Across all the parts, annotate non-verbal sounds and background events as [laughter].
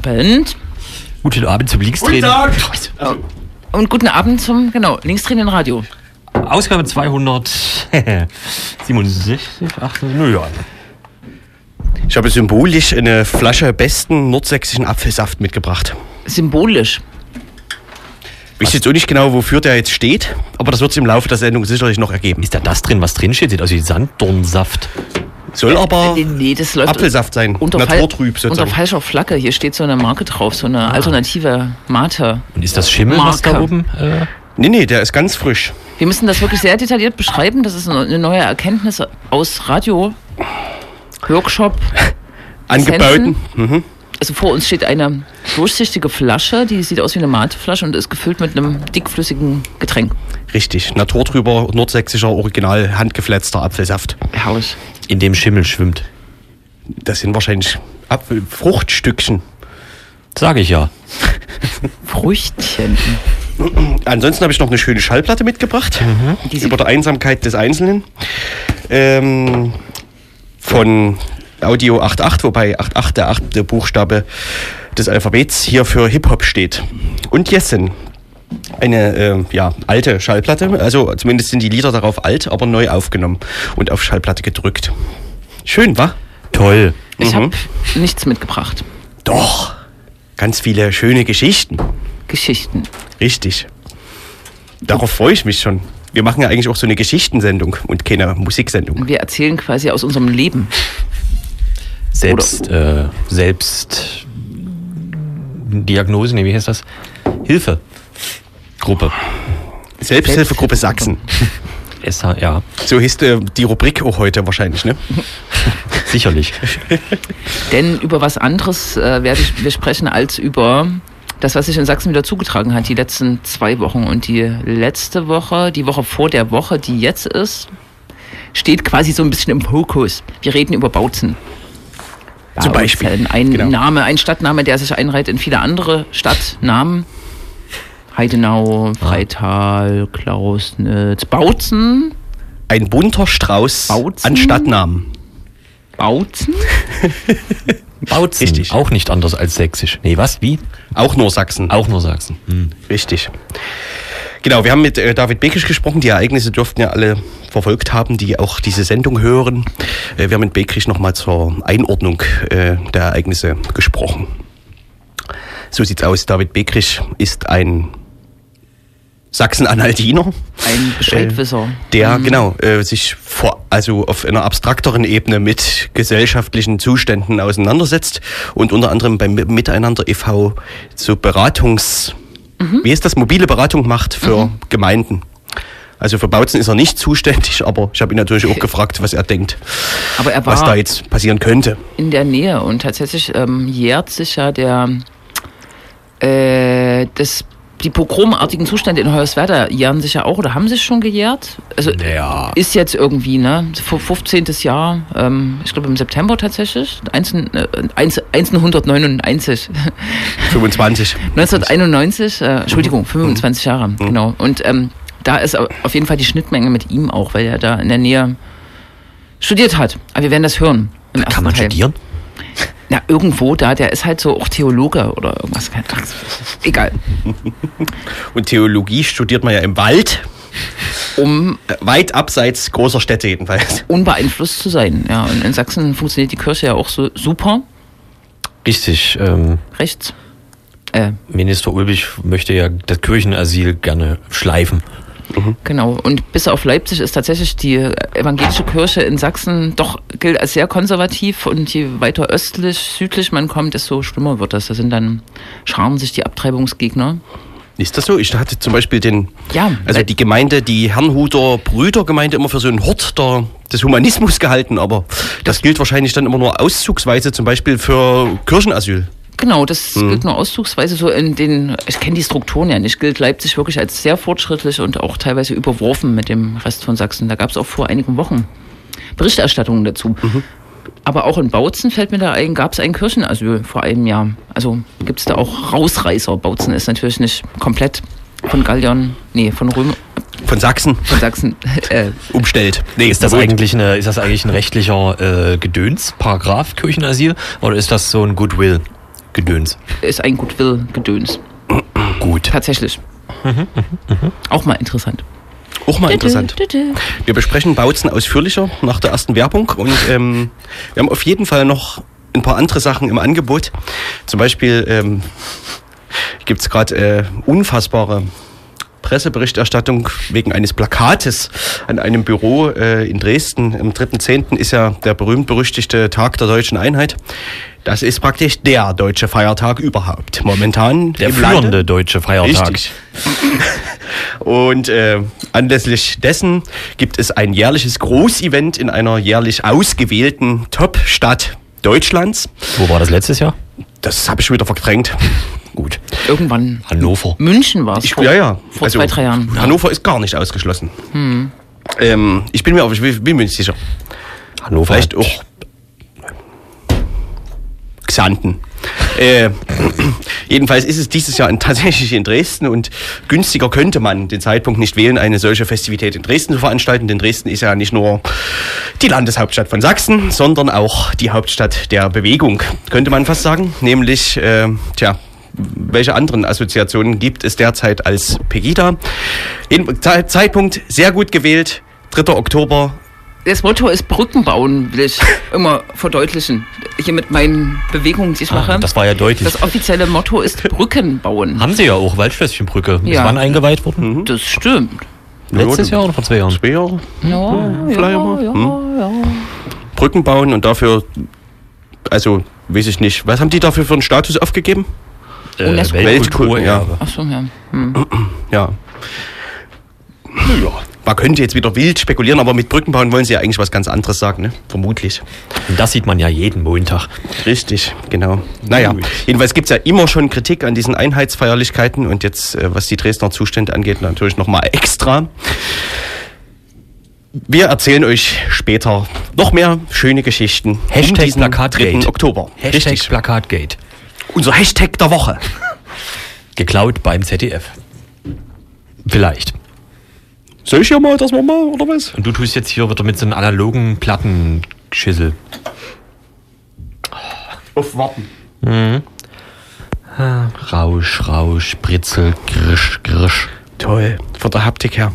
Tag. Guten Abend. Guten Abend zum Linkstraining. Und guten Abend zum, genau, Linkstraining Radio. Ausgabe 267, 8, naja. Ich habe symbolisch eine Flasche besten nordsächsischen Apfelsaft mitgebracht. Symbolisch. Ich weiß jetzt auch nicht genau, wofür der jetzt steht, aber das wird es im Laufe der Sendung sicherlich noch ergeben. Ist da das drin, was drin steht? Sieht aus wie Sanddornsaft. Soll aber Äh, nee, das läuft Apfelsaft sein, unter, naturtrüb Fal- unter sozusagen. falscher Flagge. Hier steht so eine Marke drauf, so eine alternative Mate. Und ist das Schimmel, was da oben? Äh, Nee, nee, der ist ganz frisch. Wir müssen das wirklich sehr detailliert beschreiben. Das ist eine neue Erkenntnis aus Radio. Workshop. [laughs] Angebauten. Mhm. Also vor uns steht eine durchsichtige Flasche, die sieht aus wie eine Mateflasche und ist gefüllt mit einem dickflüssigen Getränk. Richtig, naturtrüber, nordsächsischer, original handgefletzter Apfelsaft. Herrlich. In dem Schimmel schwimmt. Das sind wahrscheinlich Apfel Fruchtstückchen. Sage ich ja. [laughs] Früchtchen. Ansonsten habe ich noch eine schöne Schallplatte mitgebracht. Die sieht- Über der Einsamkeit des Einzelnen. Ähm, von Audio 88, wobei 88 der achte Buchstabe des Alphabets hier für Hip-Hop steht. Und Jessen. Eine äh, ja, alte Schallplatte, also zumindest sind die Lieder darauf alt, aber neu aufgenommen und auf Schallplatte gedrückt. Schön, wa? Toll. Ich Mhm. habe nichts mitgebracht. Doch. Ganz viele schöne Geschichten. Geschichten. Richtig. Darauf freue ich mich schon. Wir machen ja eigentlich auch so eine Geschichtensendung und keine Musiksendung. Wir erzählen quasi aus unserem Leben. Selbst, äh, selbst Diagnose, nee, wie heißt das? Hilfe. Gruppe. Selbsthilfegruppe Sachsen. [laughs] SH, ja, So hieß äh, die Rubrik auch heute wahrscheinlich, ne? [laughs] sicherlich. [laughs] Denn über was anderes äh, werde ich, wir sprechen als über das, was sich in Sachsen wieder zugetragen hat, die letzten zwei Wochen. Und die letzte Woche, die Woche vor der Woche, die jetzt ist, steht quasi so ein bisschen im Fokus. Wir reden über Bautzen. Zum Beispiel, Bautzen. Ein genau. Name, ein Stadtname, der sich einreiht in viele andere Stadtnamen. Heidenau, Freital, Klausnitz, Bautzen, Ein bunter Strauß Bautzen? an Stadtnamen. Bautzen. [laughs] Bautzen. Richtig. Auch nicht anders als sächsisch. Nee, was? Wie? Auch nur Sachsen. Auch nur Sachsen. Hm. Richtig. Genau, wir haben mit äh, David Bekisch gesprochen. Die Ereignisse dürften ja alle verfolgt haben, die auch diese Sendung hören. Äh, wir haben mit Bekisch nochmal zur Einordnung äh, der Ereignisse gesprochen. So sieht's aus. David Bekisch ist ein Sachsen-Anhaltiner. Ein Bescheidwisser. der genau äh, sich vor, also auf einer abstrakteren Ebene mit gesellschaftlichen Zuständen auseinandersetzt und unter anderem beim Miteinander e.V. so Beratungs wie ist das mobile Beratung macht für Gemeinden. Also für Bautzen ist er nicht zuständig, aber ich habe ihn natürlich auch [laughs] gefragt, was er denkt, Aber er was da war jetzt passieren könnte. in der Nähe und tatsächlich ähm, jährt sich ja der äh, das die pogromartigen Zustände in Hoyerswerda jähren sich ja auch oder haben sich schon gejährt. Also Ja. ist jetzt irgendwie, ne? Fu- 15. Jahr, ähm, ich glaube im September tatsächlich, 19, äh, 1 1999. 25. 1991, äh, Entschuldigung, 25 Jahre, genau. Und ähm, da ist au- auf jeden Fall die Schnittmenge mit ihm auch, weil er da in der Nähe studiert hat. Aber wir werden das hören. ersten Kann man Teil. studieren? Na, irgendwo da, der ist halt so auch Theologe oder irgendwas. egal. [laughs] Und Theologie studiert man ja im Wald, Um äh, weit abseits großer Städte jedenfalls. [laughs] unbeeinflusst zu sein. Ja, und in Sachsen funktioniert die Kirche ja auch so super. Richtig. Ähm, Rechts. Äh, Minister Ulbich möchte ja das Kirchenasyl gerne schleifen. Genau. Und bis auf Leipzig ist tatsächlich die evangelische Kirche in Sachsen doch gilt als sehr konservativ und je weiter östlich, südlich man kommt, desto schlimmer wird das. Da sind dann scharen sich die Abtreibungsgegner. Ist das so? Ich hatte zum Beispiel den, Ja, also die Gemeinde, die Herrnhuter Brüdergemeinde immer für so einen Hort der, des Humanismus gehalten, aber das gilt wahrscheinlich dann immer nur auszugsweise zum Beispiel für Kirchenasyl. Genau, das gilt nur auszugsweise so in den, ich kenne die Strukturen ja nicht, gilt Leipzig wirklich als sehr fortschrittlich und auch teilweise überworfen mit dem Rest von Sachsen. Da gab es auch vor einigen Wochen Berichterstattungen dazu. Aber auch in Bautzen fällt mir da ein, gab es ein Kirchenasyl vor einem Jahr. Also gibt es da auch Rausreißer. Bautzen ist natürlich nicht komplett von Galliern, nee, von Römer, von Sachsen von Sachsen [laughs] äh, umstellt. Nee, Ist das eigentlich eine, ist das eigentlich ein rechtlicher äh, Gedöns, Paragraph Kirchenasyl? Oder ist das so ein Goodwill-Gedöns? ist ein Goodwill-Gedöns. Gut. Tatsächlich. Auch mal interessant. Auch mal interessant. Wir besprechen Bautzen ausführlicher nach der ersten Werbung und ähm, wir haben auf jeden Fall noch ein paar andere Sachen im Angebot. Zum Beispiel ähm, gibt es gerade äh, unfassbare Presseberichterstattung wegen eines Plakates an einem Büro äh, in Dresden. Am 3.10. ist ja der berühmt-berüchtigte Tag der deutschen Einheit. Das ist praktisch der deutsche Feiertag überhaupt. Momentan Der führende Lande. deutsche Feiertag. Richtig. [laughs] Und äh, anlässlich dessen gibt es ein jährliches Großevent in einer jährlich ausgewählten Top-Stadt Deutschlands. Wo war das letztes Jahr? Das habe ich wieder verdrängt. Gut. Irgendwann. Hannover. München war es. Ich, ja, ja. Vor zwei, drei Jahren. Hm. Hannover ist gar nicht ausgeschlossen. Ähm, ich bin mir aber ich bin mir nicht sicher. Hannover. Vielleicht auch Xanten. Äh, [clears throat] jedenfalls ist es dieses Jahr in, tatsächlich in Dresden und günstiger könnte man den Zeitpunkt nicht wählen, eine solche Festivität in Dresden zu veranstalten, denn Dresden ist ja nicht nur die Landeshauptstadt von Sachsen, sondern auch die Hauptstadt der Bewegung, könnte man fast sagen. Nämlich, äh, tja, welche anderen Assoziationen gibt es derzeit als Pegida? Zeitpunkt sehr gut gewählt, 3. Oktober Das Motto ist Brücken bauen, will ich [laughs] immer verdeutlichen. Hier mit meinen Bewegungen, die ich mache. Ah, das war ja deutlich. Das offizielle Motto ist [laughs] Brücken bauen. Haben sie ja auch, Waldschlösschenbrücke. Ist Ja. wann eingeweiht worden? Das stimmt. Letztes Jahr oder vor zwei Jahren? Zwei Jahre. Ja, vielleicht ja, mal. ja, Hm. ja. Brücken bauen und dafür, also weiß ich nicht, was haben die dafür für einen Status aufgegeben? Äh, UNESCO. Weltkulturerbe. Ach so, ja. Hm. Ja. ja. Man könnte jetzt wieder wild spekulieren, aber mit Brücken bauen wollen sie ja eigentlich was ganz anderes sagen, ne? Vermutlich. Und das sieht man ja jeden Montag. Richtig, genau. Naja, Gut. jedenfalls gibt es ja immer schon Kritik an diesen Einheitsfeierlichkeiten und jetzt, äh, was die Dresdner Zustände angeht, natürlich nochmal extra. Wir erzählen euch später noch mehr schöne Geschichten. Hashtag diesen Plakatgate. 3. Oktober. Hashtag Richtig. Plakatgate. Unser Hashtag der Woche. Geklaut beim ZDF. Vielleicht. Soll ich ja mal das mal mal, oder was? Und du tust jetzt hier wieder mit so einem analogen Plattenschüssel. Auf Warten. Rausch, Rausch, Britzel, Grisch, Grisch. Toll, von der Haptik her.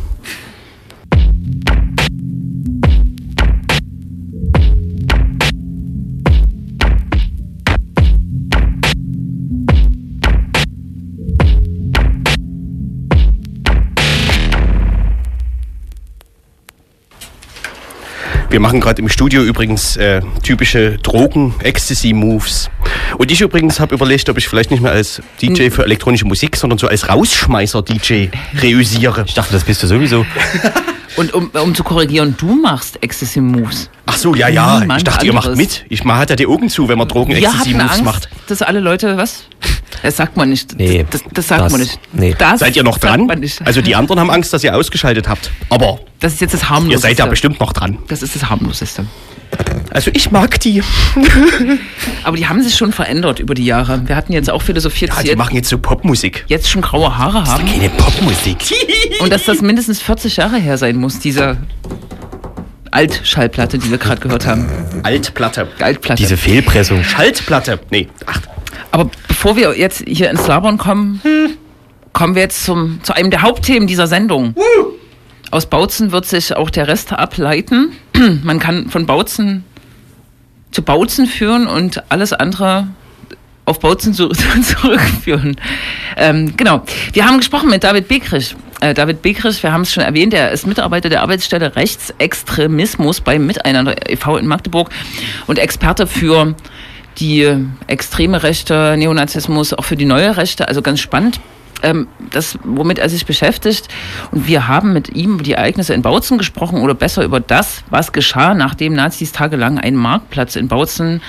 Wir machen gerade im Studio übrigens äh, typische Drogen-Ecstasy-Moves. Und ich übrigens habe überlegt, ob ich vielleicht nicht mehr als DJ für elektronische Musik, sondern so als Rausschmeißer-DJ reüssiere. Ich dachte, das bist du sowieso. [laughs] Und um, um zu korrigieren, du machst Ecstasy Moves. Ach so, ja, ja. Niemand ich dachte, ihr macht anderes. mit. Ich, man hat ja die Augen zu, wenn man Wir hatten Drogen-Ecstasy-Moves Angst, macht. dass alle Leute, was? Das sagt man nicht. Nee, das, das sagt das- man nicht. nee. Das Seid ihr noch dran? Also die anderen haben Angst, dass ihr ausgeschaltet habt. Aber das ist jetzt das ihr harmloseste. seid ja bestimmt noch dran. Das ist das harmloseste. Also ich mag die. [laughs] Aber die haben sich schon verändert über die Jahre. Wir hatten jetzt auch philosophiert, Ja, die machen jetzt so Popmusik. jetzt schon graue Haare haben. Keine Popmusik. [laughs] Und dass das mindestens 40 Jahre her sein muss, diese Altschallplatte, die wir gerade gehört haben. Altplatte. Altplatte. Diese Fehlpressung. Schaltplatte. Nee, ach, Aber bevor wir jetzt hier ins Labern kommen, kommen wir jetzt zum, zu einem der Hauptthemen dieser Sendung. Aus Bautzen wird sich auch der Rest ableiten. [clears throat] Man kann von Bautzen zu Bautzen führen und alles andere auf Bautzen zu, [laughs] zurückführen. Ähm, genau. Wir haben gesprochen mit David Bekrich. Äh, David Bekrich, wir haben es schon erwähnt, er ist Mitarbeiter der Arbeitsstelle Rechtsextremismus beim Miteinander e.V. in Magdeburg und Experte für die extreme Rechte, Neonazismus, auch für die neue Rechte, also ganz spannend. Ähm, das, womit er sich beschäftigt. Und wir haben mit ihm über die Ereignisse in Bautzen gesprochen oder besser über das, was geschah, nachdem Nazis tagelang einen Marktplatz in Bautzen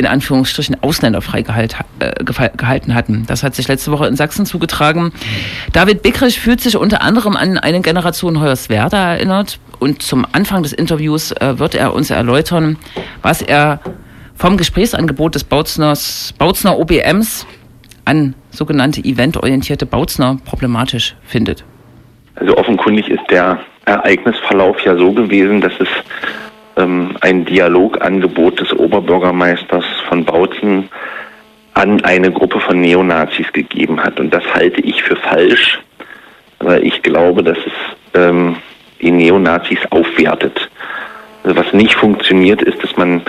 in Anführungsstrichen ausländerfrei gehalt, äh, hatten. Das hat sich letzte Woche in Sachsen zugetragen. David Bickrich fühlt sich unter anderem an eine Generation Hoyerswerda erinnert und zum Anfang des Interviews äh, wird er uns erläutern, was er vom Gesprächsangebot des Bautzners, Bautzner OBMs an sogenannte eventorientierte Bautzner problematisch findet. Also offenkundig ist der Ereignisverlauf ja so gewesen, dass es ähm, ein Dialogangebot des Oberbürgermeisters von Bautzen an eine Gruppe von Neonazis gegeben hat. Und das halte ich für falsch, weil ich glaube, dass es ähm, die Neonazis aufwertet. Also was nicht funktioniert, ist, dass man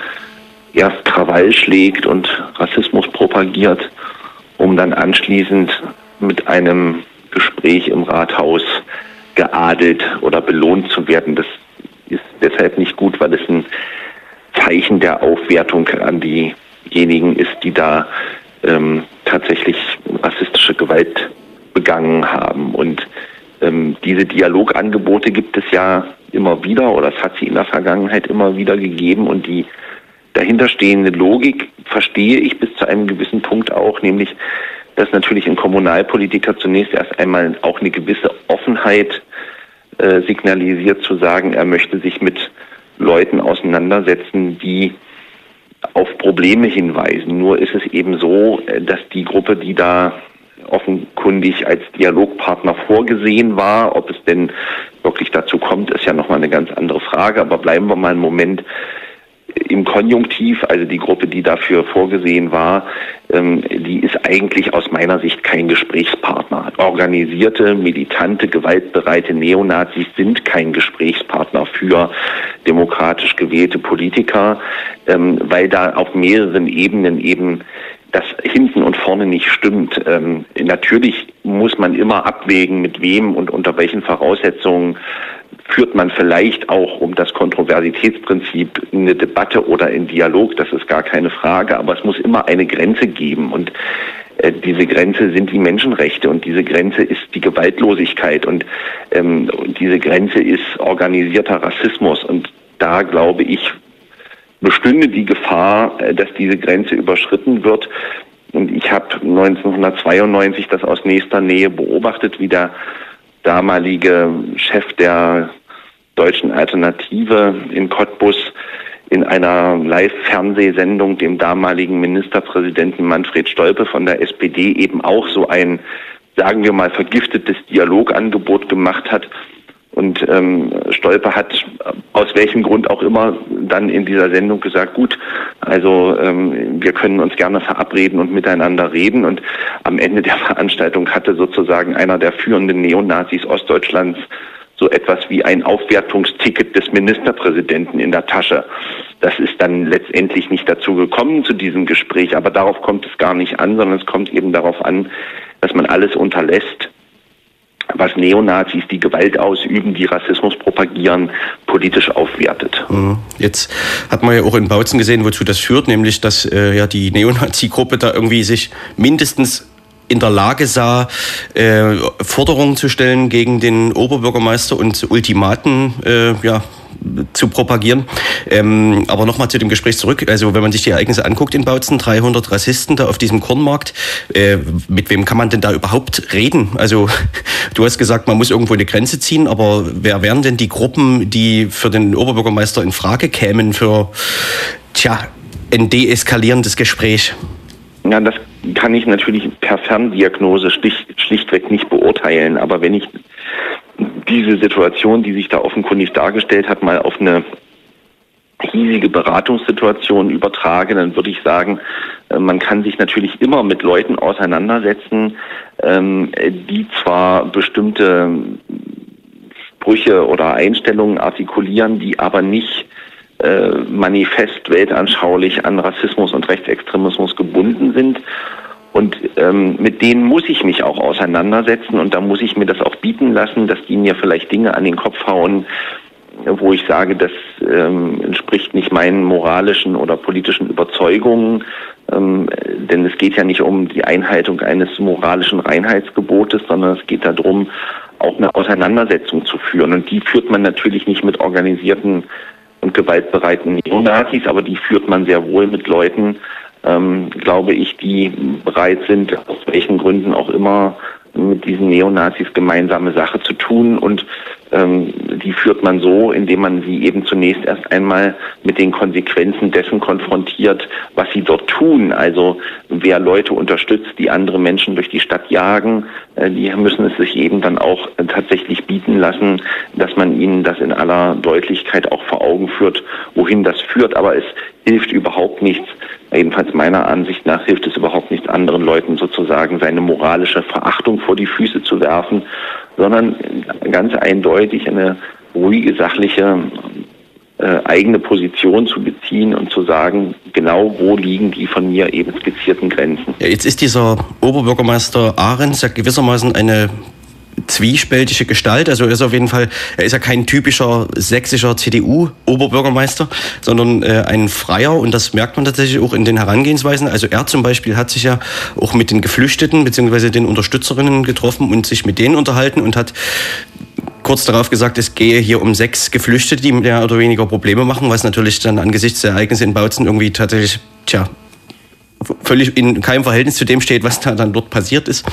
erst Krawall schlägt und Rassismus propagiert, um dann anschließend mit einem Gespräch im Rathaus geadelt oder belohnt zu werden. Das ist deshalb nicht gut, weil es ein Zeichen der Aufwertung an diejenigen ist, die da ähm, tatsächlich rassistische Gewalt begangen haben. Und ähm, diese Dialogangebote gibt es ja immer wieder oder es hat sie in der Vergangenheit immer wieder gegeben und die dahinterstehende Logik verstehe ich bis zu einem gewissen Punkt auch, nämlich dass natürlich ein Kommunalpolitiker zunächst erst einmal auch eine gewisse Offenheit äh, signalisiert, zu sagen, er möchte sich mit Leuten auseinandersetzen, die auf Probleme hinweisen. Nur ist es eben so, äh, dass die Gruppe, die da offenkundig als Dialogpartner vorgesehen war, ob es denn wirklich dazu kommt, ist ja nochmal eine ganz andere Frage. Aber bleiben wir mal einen Moment im Konjunktiv, also die Gruppe, die dafür vorgesehen war, ähm, die ist eigentlich aus meiner Sicht kein Gesprächspartner. Organisierte, militante, gewaltbereite Neonazis sind kein Gesprächspartner für demokratisch gewählte Politiker, ähm, weil da auf mehreren Ebenen eben das hinten und vorne nicht stimmt. Ähm, natürlich muss man immer abwägen, mit wem und unter welchen Voraussetzungen führt man vielleicht auch um das Kontroversitätsprinzip eine Debatte oder einen Dialog, das ist gar keine Frage, aber es muss immer eine Grenze geben und äh, diese Grenze sind die Menschenrechte und diese Grenze ist die Gewaltlosigkeit und ähm, diese Grenze ist organisierter Rassismus und da glaube ich, bestünde die Gefahr, äh, dass diese Grenze überschritten wird. Und ich habe 1992 das aus nächster Nähe beobachtet, wie der damalige Chef der deutschen Alternative in Cottbus in einer Live-Fernsehsendung dem damaligen Ministerpräsidenten Manfred Stolpe von der SPD eben auch so ein, sagen wir mal, vergiftetes Dialogangebot gemacht hat. Und ähm, Stolpe hat aus welchem Grund auch immer dann in dieser Sendung gesagt, gut, also ähm, wir können uns gerne verabreden und miteinander reden. Und am Ende der [laughs] Veranstaltung hatte sozusagen einer der führenden Neonazis Ostdeutschlands so etwas wie ein Aufwertungsticket des Ministerpräsidenten in der Tasche. Das ist dann letztendlich nicht dazu gekommen zu diesem Gespräch, aber darauf kommt es gar nicht an, sondern es kommt eben darauf an, dass man alles unterlässt, was Neonazis, die Gewalt ausüben, die Rassismus propagieren, politisch aufwertet. Mhm. Jetzt hat man ja auch in Bautzen gesehen, wozu das führt, nämlich dass äh, ja die Neonazi-Gruppe da irgendwie sich mindestens in der Lage sah, äh, Forderungen zu stellen gegen den Oberbürgermeister und Ultimaten äh, ja, zu propagieren. Ähm, aber nochmal zu dem Gespräch zurück. Also wenn man sich die Ereignisse anguckt in Bautzen, 300 Rassisten da auf diesem Kornmarkt, äh, mit wem kann man denn da überhaupt reden? Also [laughs] du hast gesagt, man muss irgendwo eine Grenze ziehen, aber wer wären denn die Gruppen, die für den Oberbürgermeister in Frage kämen für, tja, ein deeskalierendes Gespräch? Ja, das kann ich natürlich per Ferndiagnose schlicht, schlichtweg nicht beurteilen. Aber wenn ich diese Situation, die sich da offenkundig dargestellt hat, mal auf eine hiesige Beratungssituation übertrage, dann würde ich sagen, äh, man kann sich natürlich immer mit Leuten auseinandersetzen, ähm, die zwar bestimmte Sprüche oder Einstellungen artikulieren, die aber nicht äh, manifest weltanschaulich an Rassismus und Rechtsextremismus gebunden sind. Und ähm, mit denen muss ich mich auch auseinandersetzen und da muss ich mir das auch bieten lassen, dass die mir vielleicht Dinge an den Kopf hauen, wo ich sage, das ähm, entspricht nicht meinen moralischen oder politischen Überzeugungen. Ähm, denn es geht ja nicht um die Einhaltung eines moralischen Reinheitsgebotes, sondern es geht darum, auch eine Auseinandersetzung zu führen. Und die führt man natürlich nicht mit organisierten und gewaltbereiten Neonazis, aber die führt man sehr wohl mit Leuten, ähm, glaube ich, die bereit sind, aus welchen Gründen auch immer, mit diesen Neonazis gemeinsame Sache zu tun. Und die führt man so, indem man sie eben zunächst erst einmal mit den Konsequenzen dessen konfrontiert, was sie dort tun. Also wer Leute unterstützt, die andere Menschen durch die Stadt jagen, äh, die müssen es sich eben dann auch äh, tatsächlich bieten lassen, dass man ihnen das in aller Deutlichkeit auch vor Augen führt, wohin das führt. Aber es hilft überhaupt nichts, jedenfalls meiner Ansicht nach hilft es überhaupt nichts anderen Leuten sozusagen seine moralische Verachtung vor die Füße zu werfen, sondern ganz eindeutig eine ruhige, sachliche äh, eigene Position zu beziehen und zu sagen, genau wo liegen die von mir eben skizzierten Grenzen. Ja, jetzt ist dieser Oberbürgermeister Ahrens ja gewissermaßen eine zwiespältige Gestalt. Also er ist auf jeden Fall, er ist ja kein typischer sächsischer CDU-Oberbürgermeister, sondern äh, ein Freier und das merkt man tatsächlich auch in den Herangehensweisen. Also er zum Beispiel hat sich ja auch mit den Geflüchteten bzw. den Unterstützerinnen getroffen und sich mit denen unterhalten und hat kurz darauf gesagt, es gehe hier um sechs Geflüchtete, die mehr oder weniger Probleme machen, was natürlich dann angesichts der Ereignisse in Bautzen irgendwie tatsächlich, tja, völlig in keinem Verhältnis zu dem steht, was da dann dort passiert ist.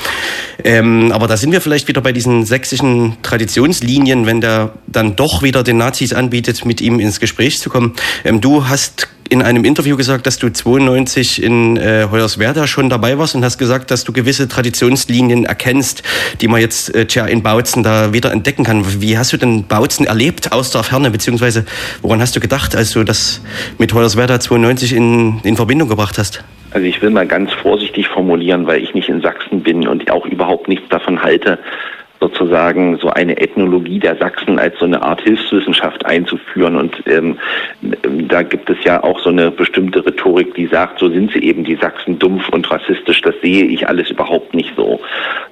Ähm, aber da sind wir vielleicht wieder bei diesen sächsischen Traditionslinien, wenn der dann doch wieder den Nazis anbietet, mit ihm ins Gespräch zu kommen. Ähm, du hast in einem Interview gesagt, dass du 92 in äh, Hoyerswerda schon dabei warst und hast gesagt, dass du gewisse Traditionslinien erkennst, die man jetzt äh, tja, in Bautzen da wieder entdecken kann. Wie hast du denn Bautzen erlebt aus der Ferne, beziehungsweise woran hast du gedacht, als du das mit Hoyerswerda 92 in, in Verbindung gebracht hast? Also ich will mal ganz vorsichtig formulieren, weil ich nicht in Sachsen bin und auch überhaupt nichts davon halte, sozusagen so eine Ethnologie der Sachsen als so eine Art Hilfswissenschaft einzuführen. Und ähm, da gibt es ja auch so eine bestimmte Rhetorik, die sagt, so sind sie eben die Sachsen dumpf und rassistisch. Das sehe ich alles überhaupt nicht so.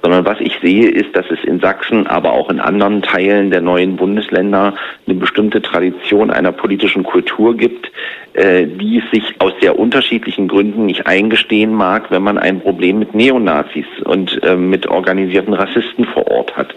Sondern was ich sehe, ist, dass es in Sachsen, aber auch in anderen Teilen der neuen Bundesländer eine bestimmte Tradition einer politischen Kultur gibt, äh, die es sich aus sehr unterschiedlichen Gründen nicht eingestehen mag, wenn man ein Problem mit Neonazis und äh, mit organisierten Rassisten vor Ort hat.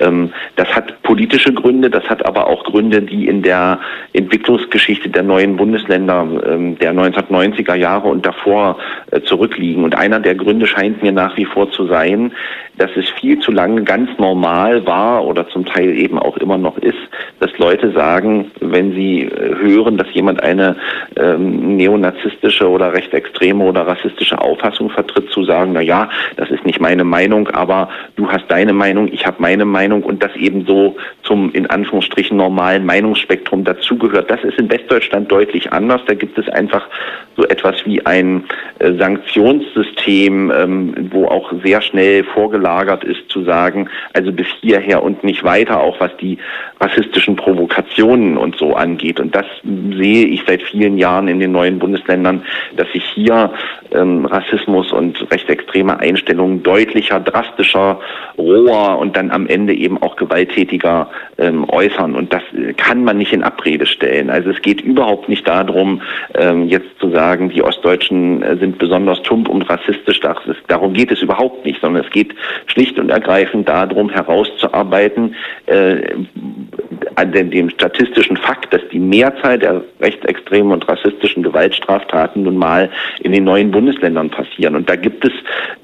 Ähm, das hat politische Gründe, das hat aber auch Gründe, die in der Entwicklungsgeschichte der neuen Bundesländer ähm, der 1990er Jahre und davor äh, zurückliegen. Und einer der Gründe scheint mir nach wie vor zu sein, dass es viel zu lange ganz normal war oder zum Teil eben auch immer noch ist, dass Leute sagen, wenn sie äh, hören, dass jemand eine ähm, neonazistische oder rechtsextreme oder rassistische Auffassung vertritt, zu sagen, na ja, das ist nicht meine Meinung, aber du hast deine Meinung, ich habe meine Meinung und das eben so zum in Anführungsstrichen normalen Meinungsspektrum dazugehört. Das ist in Westdeutschland deutlich anders. Da gibt es einfach so etwas wie ein äh, Sanktionssystem, ähm, wo auch sehr schnell vorgelagert ist zu sagen, also bis hierher und nicht weiter, auch was die rassistischen Provokationen und so angeht. Und das sehe ich seit vielen Jahren in den neuen Bundesländern, dass sich hier ähm, Rassismus und rechtsextreme Einstellungen deutlicher, drastischer, roher und dann am Ende eben auch gewalttätiger ähm, äußern. Und das kann man nicht in Abrede stellen. Also es geht überhaupt nicht darum, ähm, jetzt zu sagen, die Ostdeutschen äh, sind besonders tump und rassistisch. Das ist, darum geht es überhaupt nicht, sondern es geht schlicht und ergreifend darum, herauszuarbeiten, äh, an dem, statistischen Fakt, dass die Mehrzahl der rechtsextremen und rassistischen Gewaltstraftaten nun mal in den neuen Bundesländern passieren. Und da gibt es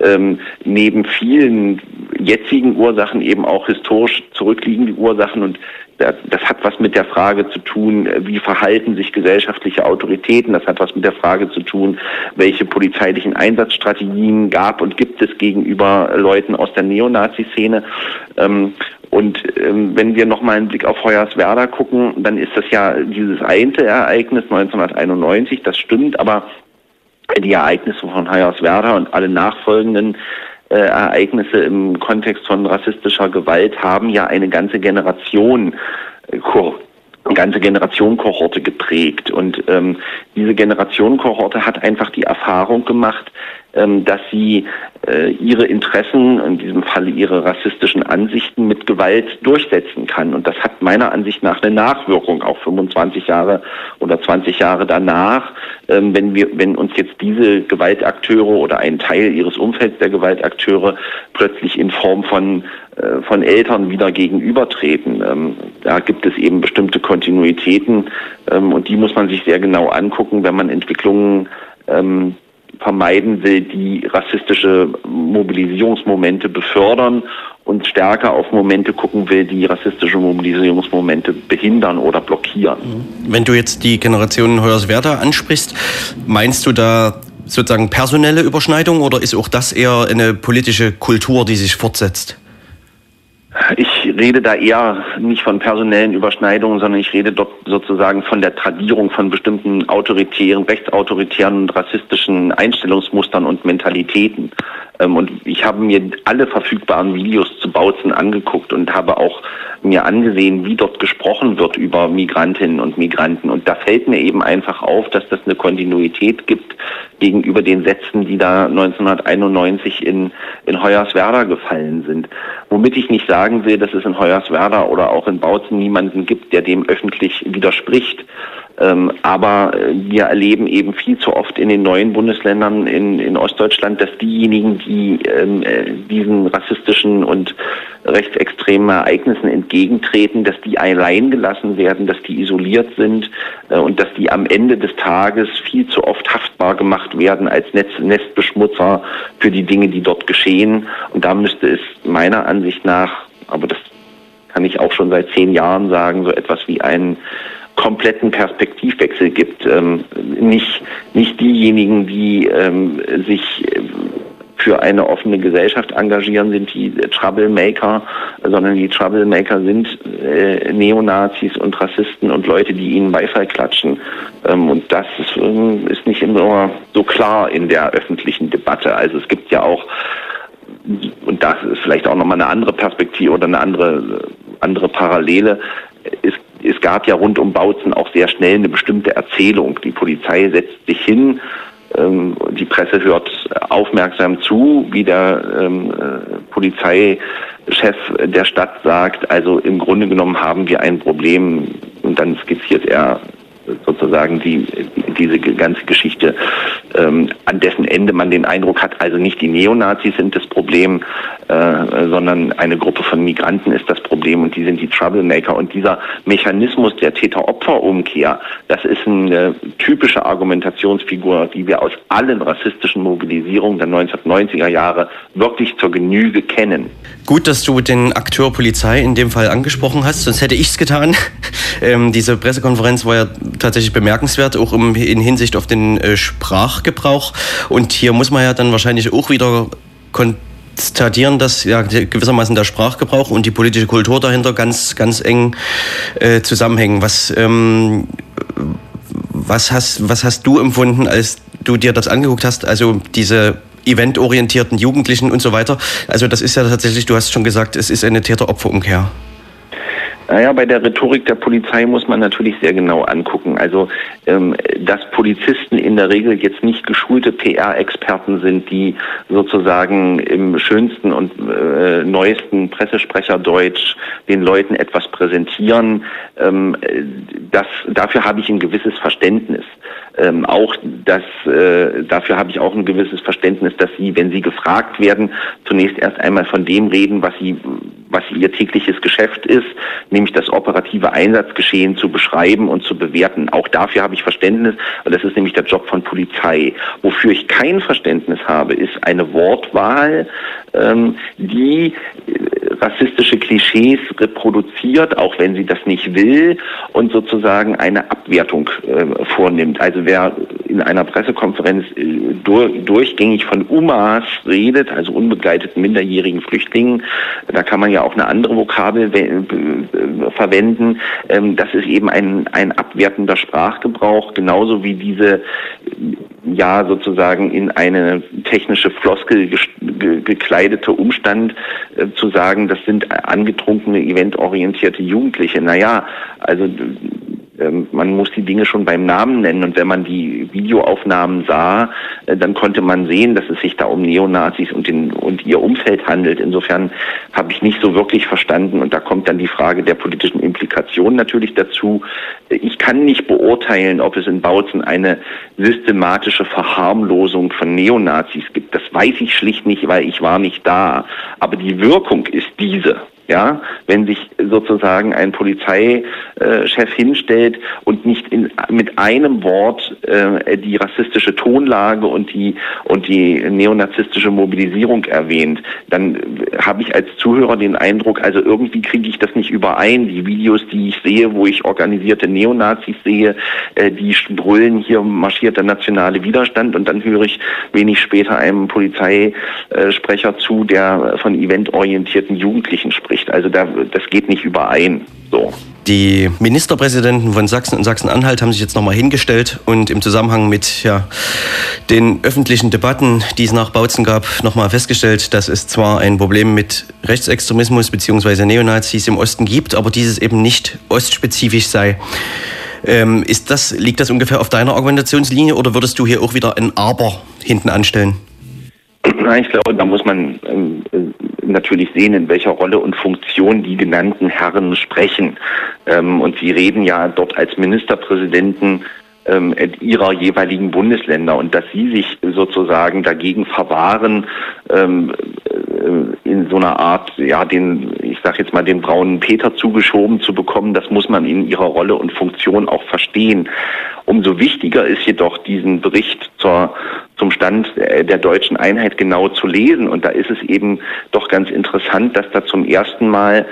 ähm, neben vielen jetzigen Ursachen eben auch historisch zurückliegende Ursachen und das hat was mit der Frage zu tun, wie verhalten sich gesellschaftliche Autoritäten. Das hat was mit der Frage zu tun, welche polizeilichen Einsatzstrategien gab und gibt es gegenüber Leuten aus der Neonazi-Szene. Ähm, und ähm, wenn wir nochmal einen Blick auf Hoyerswerda gucken, dann ist das ja dieses eine Ereignis 1991, das stimmt, aber die Ereignisse von Hoyerswerda und alle nachfolgenden äh, Ereignisse im Kontext von rassistischer Gewalt haben ja eine ganze Generation äh, ganze Generation Kohorte geprägt. Und ähm, diese Generation Kohorte hat einfach die Erfahrung gemacht, dass sie äh, ihre Interessen, in diesem Falle ihre rassistischen Ansichten mit Gewalt durchsetzen kann. Und das hat meiner Ansicht nach eine Nachwirkung, auch 25 Jahre oder 20 Jahre danach, ähm, wenn wir, wenn uns jetzt diese Gewaltakteure oder ein Teil ihres Umfelds der Gewaltakteure plötzlich in Form von äh, von Eltern wieder gegenübertreten. Ähm, da gibt es eben bestimmte Kontinuitäten und die muss man sich sehr genau angucken, wenn man Entwicklungen vermeiden will, die rassistische Mobilisierungsmomente befördern und stärker auf Momente gucken will, die rassistische Mobilisierungsmomente behindern oder blockieren. Wenn du jetzt die Generation Hoyerswerda ansprichst, meinst du da sozusagen personelle Überschneidung oder ist auch das eher eine politische Kultur, die sich fortsetzt? Ich rede da eher nicht von personellen Überschneidungen, sondern ich rede dort sozusagen von der Tradierung von bestimmten autoritären, rechtsautoritären und rassistischen Einstellungsmustern und Mentalitäten. Ähm, und ich habe mir alle verfügbaren Videos zu Bautzen angeguckt und habe auch mir angesehen, wie dort gesprochen wird über Migrantinnen und Migranten. Und da fällt mir eben einfach auf, dass das eine Kontinuität gibt gegenüber den Sätzen, die da 1991 in, in Hoyerswerda gefallen sind. Womit ich nicht sagen will, dass es in Hoyerswerda oder auch in Bautzen niemanden gibt, der dem öffentlich widerspricht. Ähm, aber äh, wir erleben eben viel zu oft in den neuen Bundesländern in, in Ostdeutschland, dass diejenigen, die ähm, äh, diesen rassistischen und rechtsextremen Ereignissen entgegentreten, dass die allein gelassen werden, dass die isoliert sind äh, und dass die am Ende des Tages viel zu oft haftbar gemacht werden als Netz Nestbeschmutzer für die Dinge, die dort geschehen. Und da müsste es meiner Ansicht nach, aber das kann ich auch schon seit zehn Jahren sagen, so etwas wie einen kompletten Perspektivwechsel gibt. Ähm, nicht, nicht diejenigen, die ähm, sich für eine offene Gesellschaft engagieren, sind die Troublemaker, sondern die Troublemaker sind äh, Neonazis und Rassisten und Leute, die ihnen Beifall klatschen. Ähm, und das ist, ähm, ist nicht immer so klar in der öffentlichen Debatte. Also es gibt ja auch und das ist vielleicht auch nochmal eine andere Perspektive oder eine andere, andere Parallele. Es es gab ja rund um Bautzen auch sehr schnell eine bestimmte Erzählung. Die Polizei setzt sich hin, ähm, die Presse hört aufmerksam zu, wie der ähm, äh, Polizeichef der Stadt sagt. Also im Grunde genommen haben wir ein Problem und dann skizziert er sozusagen die, diese ganze Geschichte, ähm, an dessen Ende man den Eindruck hat, also nicht die Neonazis sind das Problem, äh, sondern eine Gruppe von Migranten ist das Problem und die sind die Troublemaker. Und dieser Mechanismus der Täter-Opfer-Umkehr, das ist eine typische Argumentationsfigur, die wir aus allen rassistischen Mobilisierungen der 1990er Jahre wirklich zur Genüge kennen. Gut, dass du den Akteur Polizei in dem Fall angesprochen hast, sonst hätte ich es getan. [laughs] Ähm, diese Pressekonferenz war ja tatsächlich bemerkenswert, auch im, in Hinsicht auf den äh, Sprachgebrauch. Und hier muss man ja dann wahrscheinlich auch wieder konstatieren, dass ja gewissermaßen der Sprachgebrauch und die politische Kultur dahinter ganz, ganz eng äh, zusammenhängen. Was, ähm, was, hast, was hast du empfunden, als du dir das angeguckt hast? Also diese eventorientierten Jugendlichen und so weiter. Also das ist ja tatsächlich, du hast schon gesagt, es ist eine Täter-Opfer-Umkehr. Naja, bei der Rhetorik der Polizei muss man natürlich sehr genau angucken. Also, ähm, dass Polizisten in der Regel jetzt nicht geschulte PR-Experten sind, die sozusagen im schönsten und äh, neuesten Pressesprecherdeutsch den Leuten etwas präsentieren, ähm, das, dafür habe ich ein gewisses Verständnis. Ähm, auch das, äh, dafür habe ich auch ein gewisses Verständnis, dass sie, wenn sie gefragt werden, zunächst erst einmal von dem reden, was sie was ihr tägliches Geschäft ist, nämlich das operative Einsatzgeschehen zu beschreiben und zu bewerten. Auch dafür habe ich Verständnis, weil das ist nämlich der Job von Polizei. Wofür ich kein Verständnis habe, ist eine Wortwahl, ähm, die äh, rassistische Klischees reproduziert, auch wenn sie das nicht will, und sozusagen eine Abwertung äh, vornimmt. Also wer in einer Pressekonferenz äh, durch, durchgängig von UMAs redet, also unbegleiteten minderjährigen Flüchtlingen, da kann man ja auch eine andere Vokabel verwenden. Ähm, das ist eben ein, ein abwertender Sprachgebrauch, genauso wie diese ja sozusagen in eine technische Floskel gekleidete Umstand äh, zu sagen, das sind angetrunkene, eventorientierte Jugendliche. Naja, also ähm, man muss die Dinge schon beim Namen nennen. Und wenn man die Videoaufnahmen sah, äh, dann konnte man sehen, dass es sich da um Neonazis und, den, und ihr Umfeld handelt. Insofern habe ich nicht so wirklich verstanden. Und da kommt dann die Frage der politischen Implikation natürlich dazu. Ich kann nicht beurteilen, ob es in Bautzen eine systematische Verharmlosung von Neonazis gibt. Das weiß ich schlicht nicht, weil ich war nicht da. Aber die Wirkung ist diese. Ja, wenn sich sozusagen ein Polizeichef hinstellt und nicht in, mit einem Wort äh, die rassistische Tonlage und die und die neonazistische Mobilisierung erwähnt, dann habe ich als Zuhörer den Eindruck, also irgendwie kriege ich das nicht überein. Die Videos, die ich sehe, wo ich organisierte Neonazis sehe, äh, die brüllen, hier marschiert der nationale Widerstand und dann höre ich wenig später einem Polizeisprecher zu, der von eventorientierten Jugendlichen spricht. Also da, das geht nicht überein. So. Die Ministerpräsidenten von Sachsen und Sachsen-Anhalt haben sich jetzt nochmal hingestellt und im Zusammenhang mit ja, den öffentlichen Debatten, die es nach Bautzen gab, nochmal festgestellt, dass es zwar ein Problem mit Rechtsextremismus bzw. Neonazis im Osten gibt, aber dieses eben nicht ostspezifisch sei. Ähm, ist das, liegt das ungefähr auf deiner Argumentationslinie oder würdest du hier auch wieder ein Aber hinten anstellen? Ich glaube, da muss man ähm, natürlich sehen, in welcher Rolle und Funktion die genannten Herren sprechen. Ähm, und sie reden ja dort als Ministerpräsidenten ähm, ihrer jeweiligen Bundesländer und dass sie sich sozusagen dagegen verwahren, ähm, äh, in so einer Art, ja, den, ich sag jetzt mal, den braunen Peter zugeschoben zu bekommen, das muss man in ihrer Rolle und Funktion auch verstehen. Umso wichtiger ist jedoch, diesen Bericht zur, zum Stand der deutschen Einheit genau zu lesen. Und da ist es eben doch ganz interessant, dass da zum ersten Mal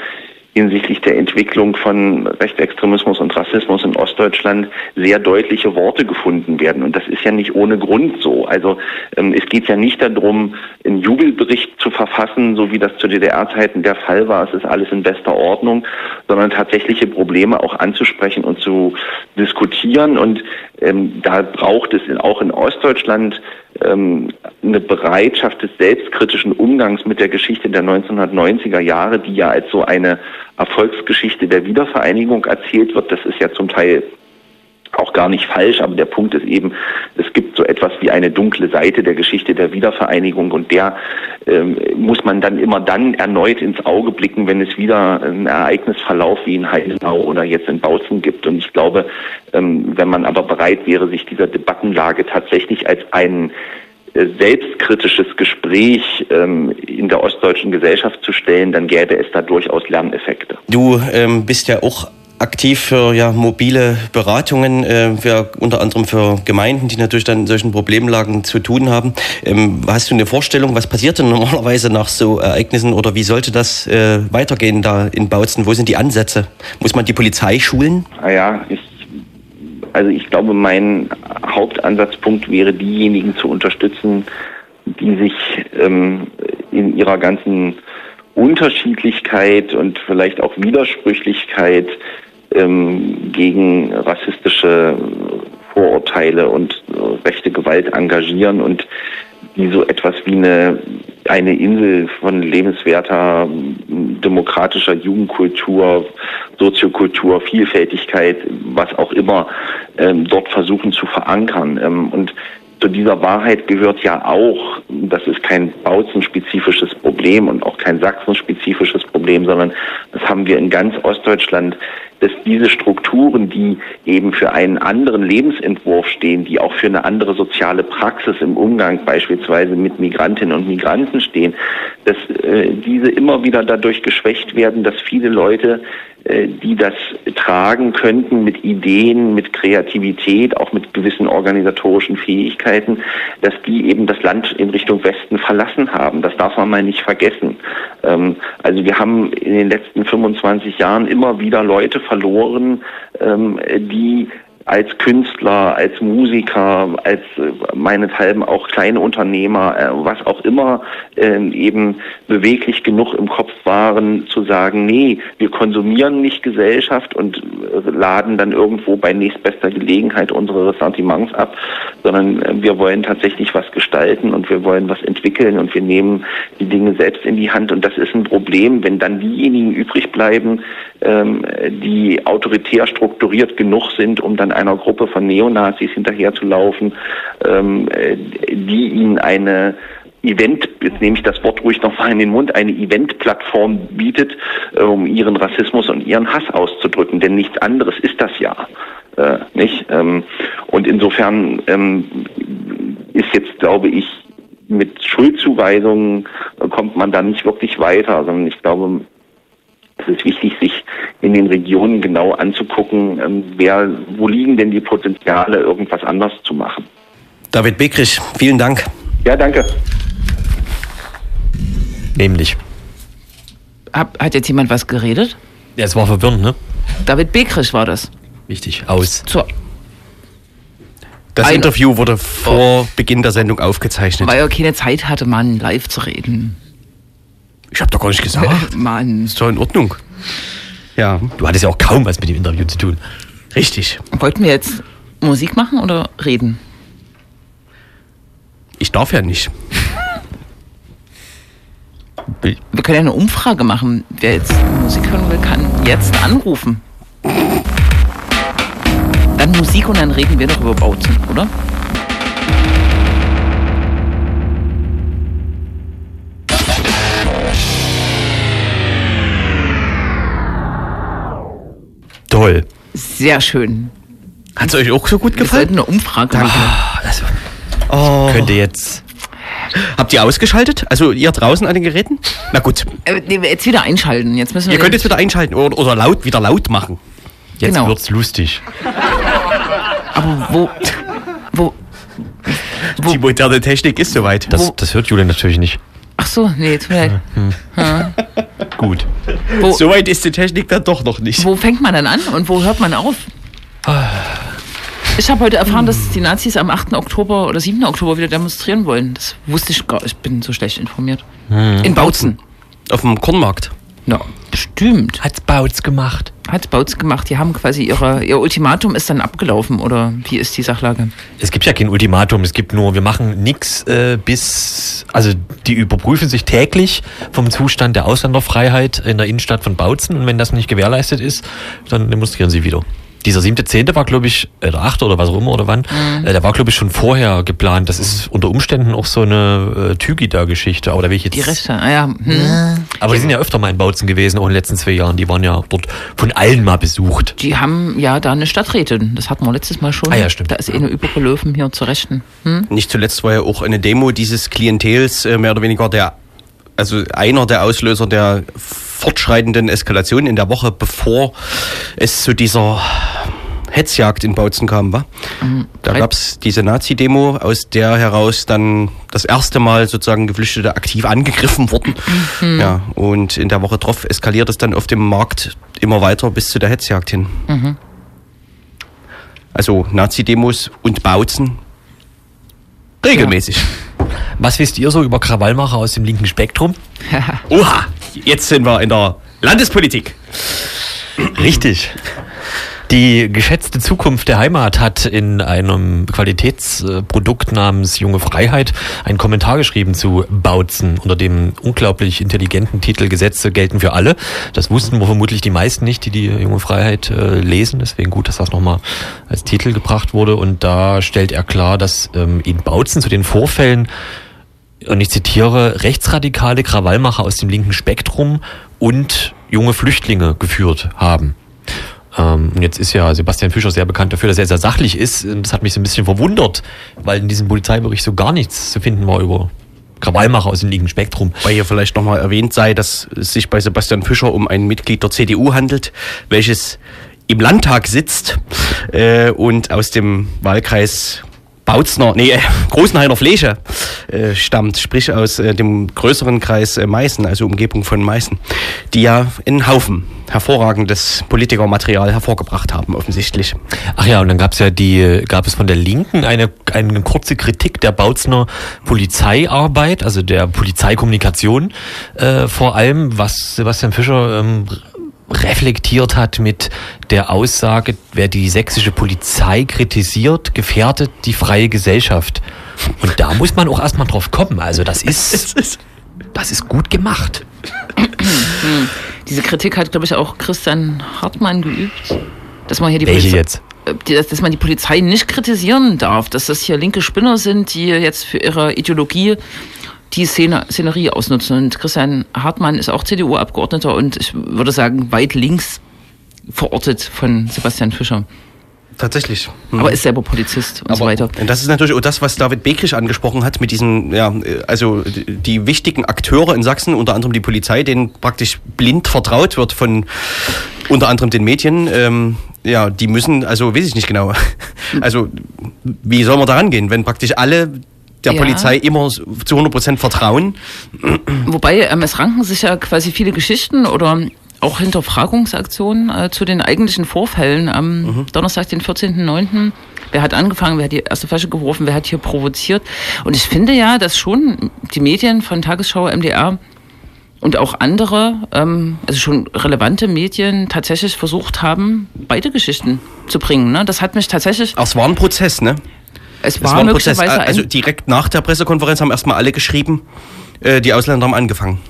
hinsichtlich der Entwicklung von Rechtsextremismus und Rassismus in Ostdeutschland sehr deutliche Worte gefunden werden. Und das ist ja nicht ohne Grund so. Also ähm, es geht ja nicht darum, einen Jubelbericht zu verfassen, so wie das zu DDR-Zeiten der Fall war. Es ist alles in bester Ordnung, sondern tatsächliche Probleme auch anzusprechen und zu diskutieren. Und ähm, da braucht es auch in Ostdeutschland ähm, eine Bereitschaft des selbstkritischen Umgangs mit der Geschichte der 1990er Jahre, die ja als so eine Erfolgsgeschichte der Wiedervereinigung erzählt wird. Das ist ja zum Teil auch gar nicht falsch, aber der Punkt ist eben, es gibt so etwas wie eine dunkle Seite der Geschichte der Wiedervereinigung und der ähm, muss man dann immer dann erneut ins Auge blicken, wenn es wieder einen Ereignisverlauf wie in Heidenau oder jetzt in Bautzen gibt. Und ich glaube, ähm, wenn man aber bereit wäre, sich dieser Debattenlage tatsächlich als ein äh, selbstkritisches Gespräch ähm, in der ostdeutschen Gesellschaft zu stellen, dann gäbe es da durchaus Lerneffekte. Du ähm, bist ja auch aktiv für ja, mobile Beratungen, äh, für, unter anderem für Gemeinden, die natürlich dann in solchen Problemlagen zu tun haben. Ähm, hast du eine Vorstellung, was passiert denn normalerweise nach so Ereignissen oder wie sollte das äh, weitergehen da in Bautzen? Wo sind die Ansätze? Muss man die Polizei schulen? Ah ja, ich, also ich glaube, mein Hauptansatzpunkt wäre, diejenigen zu unterstützen, die sich ähm, in ihrer ganzen Unterschiedlichkeit und vielleicht auch Widersprüchlichkeit ähm, gegen rassistische Vorurteile und äh, rechte Gewalt engagieren und die so etwas wie eine, eine Insel von lebenswerter demokratischer Jugendkultur, Soziokultur, Vielfältigkeit, was auch immer, ähm, dort versuchen zu verankern. Ähm, und zu dieser Wahrheit gehört ja auch, das ist kein Bautzen-spezifisches Problem und auch kein Sachsen-spezifisches Problem, sondern das haben wir in ganz Ostdeutschland, dass diese Strukturen, die eben für einen anderen Lebensentwurf stehen, die auch für eine andere soziale Praxis im Umgang beispielsweise mit Migrantinnen und Migranten stehen, dass äh, diese immer wieder dadurch geschwächt werden, dass viele Leute äh, die das tragen könnten mit Ideen, mit Kreativität, auch mit gewissen organisatorischen Fähigkeiten, dass die eben das Land in Richtung Westen verlassen haben. Das darf man mal nicht vergessen. Ähm, also wir haben in den letzten 25 Jahren immer wieder Leute verloren, ähm, die als Künstler, als Musiker, als äh, meinethalben auch kleine Unternehmer, äh, was auch immer, äh, eben beweglich genug im Kopf waren, zu sagen, nee, wir konsumieren nicht Gesellschaft und äh, laden dann irgendwo bei nächstbester Gelegenheit unsere Ressentiments ab, sondern äh, wir wollen tatsächlich was gestalten und wir wollen was entwickeln und wir nehmen die Dinge selbst in die Hand. Und das ist ein Problem, wenn dann diejenigen übrig bleiben, ähm, die autoritär strukturiert genug sind, um dann einer Gruppe von Neonazis hinterherzulaufen, ähm, die ihnen eine Event, jetzt nehme ich das Wort ruhig noch mal in den Mund, eine Eventplattform bietet, äh, um ihren Rassismus und ihren Hass auszudrücken. Denn nichts anderes ist das ja. Äh, nicht? Ähm, und insofern ähm, ist jetzt, glaube ich, mit Schuldzuweisungen kommt man da nicht wirklich weiter, sondern ich glaube, Es ist wichtig, sich in den Regionen genau anzugucken, ähm, wer, wo liegen denn die Potenziale, irgendwas anders zu machen. David Bekrich, vielen Dank. Ja, danke. Nämlich. Hab, hat jetzt jemand was geredet? Ja, es war verwirrend, ne? David Bekrich war das. Wichtig. Aus. Zur, Das Eine- Interview wurde vor Beginn der Sendung aufgezeichnet. weil er keine Zeit hatte, Mann, live zu reden. Ich habe doch gar nicht gesagt. Mann. Ist doch in Ordnung. Ja, Du hattest ja auch kaum was mit dem Interview zu tun. richtig. Wollten wir jetzt Musik machen oder reden? Ich darf ja nicht. Wir können ja eine Umfrage machen. Wer jetzt Musik hören will, kann jetzt anrufen. Dann Musik und dann reden wir doch über Bautzen, oder? Toll. Sehr schön. Hat es euch auch so gut Wir gefallen? eine Umfrage machen. Also, Oh. könnte jetzt. Habt ihr ausgeschaltet? Also ihr draußen an den Geräten? Na gut. Äh, jetzt wieder einschalten. Jetzt müssen wir Ihr könnt jetzt wieder einschalten oder, oder laut wieder laut machen. Jetzt Genau. wird's lustig. Aber wo. Wo. Die moderne Technik ist soweit. Das, das hört Julian natürlich nicht. Ach so, nee, tut mir leid. Gut. Wo, Soweit ist die Technik dann doch noch nicht. wo fängt man dann an und wo hört man auf? Ich habe heute erfahren, dass die Nazis am 8. Oktober oder 7. Oktober wieder demonstrieren wollen. Das wusste ich gar Ich bin so schlecht informiert. In Bautzen. Auf dem Kornmarkt. Ja, bestimmt. Hat's Bautz gemacht. Hat Bautz gemacht. Die haben quasi ihre, ihr Ultimatum ist dann abgelaufen, oder wie ist die Sachlage? Es gibt ja kein Ultimatum, es gibt nur, wir machen nichts äh, bis, also die überprüfen sich täglich vom Zustand der Ausländerfreiheit in der Innenstadt von Bautzen und wenn das nicht gewährleistet ist, dann demonstrieren sie wieder. Dieser siebte, zehnte war, glaube ich, äh, der achte oder was auch immer oder wann, äh, der war, glaube ich, schon vorher geplant. Das ist unter Umständen auch so eine äh, Tügida-Geschichte, aber da will ich jetzt... Die Rechte, ah ja. Hm. Aber die sind ja öfter mal in Bautzen gewesen, auch in den letzten zwei Jahren. Die waren ja dort von allen mal besucht. Die haben ja da eine Stadträtin. Das hatten wir letztes Mal schon. Ah ja, stimmt. Da ist eh eine Übergelöwen hier zu Rechten. Hm? Nicht zuletzt war ja auch eine Demo dieses Klientels äh, mehr oder weniger der, also einer der Auslöser der fortschreitenden Eskalation in der Woche, bevor es zu dieser Hetzjagd in Bautzen kam, war. Da Halt. gab es diese Nazi-Demo, aus der heraus dann das erste Mal sozusagen Geflüchtete aktiv angegriffen wurden. Ja, und in der Woche drauf eskaliert es dann auf dem Markt immer weiter bis zu der Hetzjagd hin. Also Nazi-Demos und Bautzen regelmäßig. Was wisst ihr so über Krawallmacher aus dem linken Spektrum? [laughs] Oha, jetzt sind wir in der Landespolitik. Richtig. Die geschätzte Zukunft der Heimat hat in einem Qualitätsprodukt namens Junge Freiheit einen Kommentar geschrieben zu Bautzen unter dem unglaublich intelligenten Titel Gesetze gelten für alle. Das wussten wohl vermutlich die meisten nicht, die die Junge Freiheit äh, lesen. Deswegen gut, dass das nochmal als Titel gebracht wurde. Und da stellt er klar, dass ähm, in Bautzen zu den Vorfällen und ich zitiere, rechtsradikale Krawallmacher aus dem linken Spektrum und junge Flüchtlinge geführt haben. Ähm, und jetzt ist ja Sebastian Fischer sehr bekannt dafür, dass er sehr sachlich ist. Das hat mich so ein bisschen verwundert, weil in diesem Polizeibericht so gar nichts zu finden war über Krawallmacher aus dem linken Spektrum. Weil hier vielleicht nochmal erwähnt sei, dass es sich bei Sebastian Fischer um ein Mitglied der CDU handelt, welches im Landtag sitzt äh, und aus dem Wahlkreis Bautzner, nee, äh, Großenhainer Fläche äh, stammt, sprich aus äh, dem größeren Kreis äh, Meißen, also Umgebung von Meißen, die ja einen Haufen hervorragendes Politikermaterial hervorgebracht haben, offensichtlich. Ach ja, und dann gab's ja die, gab es von der Linken eine, eine kurze Kritik der Bautzner Polizeiarbeit, also der Polizeikommunikation äh, vor allem, was Sebastian Fischer ähm, reflektiert hat mit der Aussage, wer die sächsische Polizei kritisiert, gefährdet die freie Gesellschaft. Und da muss man auch erstmal drauf kommen. Also das ist, [laughs] das ist gut gemacht. [clears throat] Diese Kritik hat, glaube ich, auch Christian Hartmann geübt. Dass man hier die Welche Polizei- jetzt? äh, dass man die Polizei nicht kritisieren darf, dass das hier linke Spinner sind, die jetzt für ihre Ideologie die Szene, Szenerie ausnutzen. Und Christian Hartmann ist auch CDU-Abgeordneter und ich würde sagen, weit links verortet von Sebastian Fischer. tatsächlich. Mhm. Aber ist selber Polizist und Aber, so weiter. Und das ist natürlich auch das, was David Bekrich angesprochen hat mit diesen, ja, also die wichtigen Akteure in Sachsen, unter anderem die Polizei, denen praktisch blind vertraut wird von unter anderem den Medien. Ähm, ja, die müssen, also weiß ich nicht genau. [laughs] Also wie soll man da rangehen, wenn praktisch alle der ja. Polizei immer zu 100 Prozent vertrauen? Wobei ähm, es ranken sich ja quasi viele Geschichten oder auch Hinterfragungsaktionen äh, zu den eigentlichen Vorfällen am mhm. Donnerstag, den 14.09. Wer hat angefangen, wer hat die erste Flasche geworfen, wer hat hier provoziert? Und ich finde ja, dass schon die Medien von Tagesschau, MDR und auch andere, ähm, also schon relevante Medien tatsächlich versucht haben, beide Geschichten zu bringen. Ne? Das hat mich tatsächlich. Ach, es war ein Prozess, ne? Es war, es war ein Prozess. Also direkt nach der Pressekonferenz haben erstmal alle geschrieben, äh, die Ausländer haben angefangen.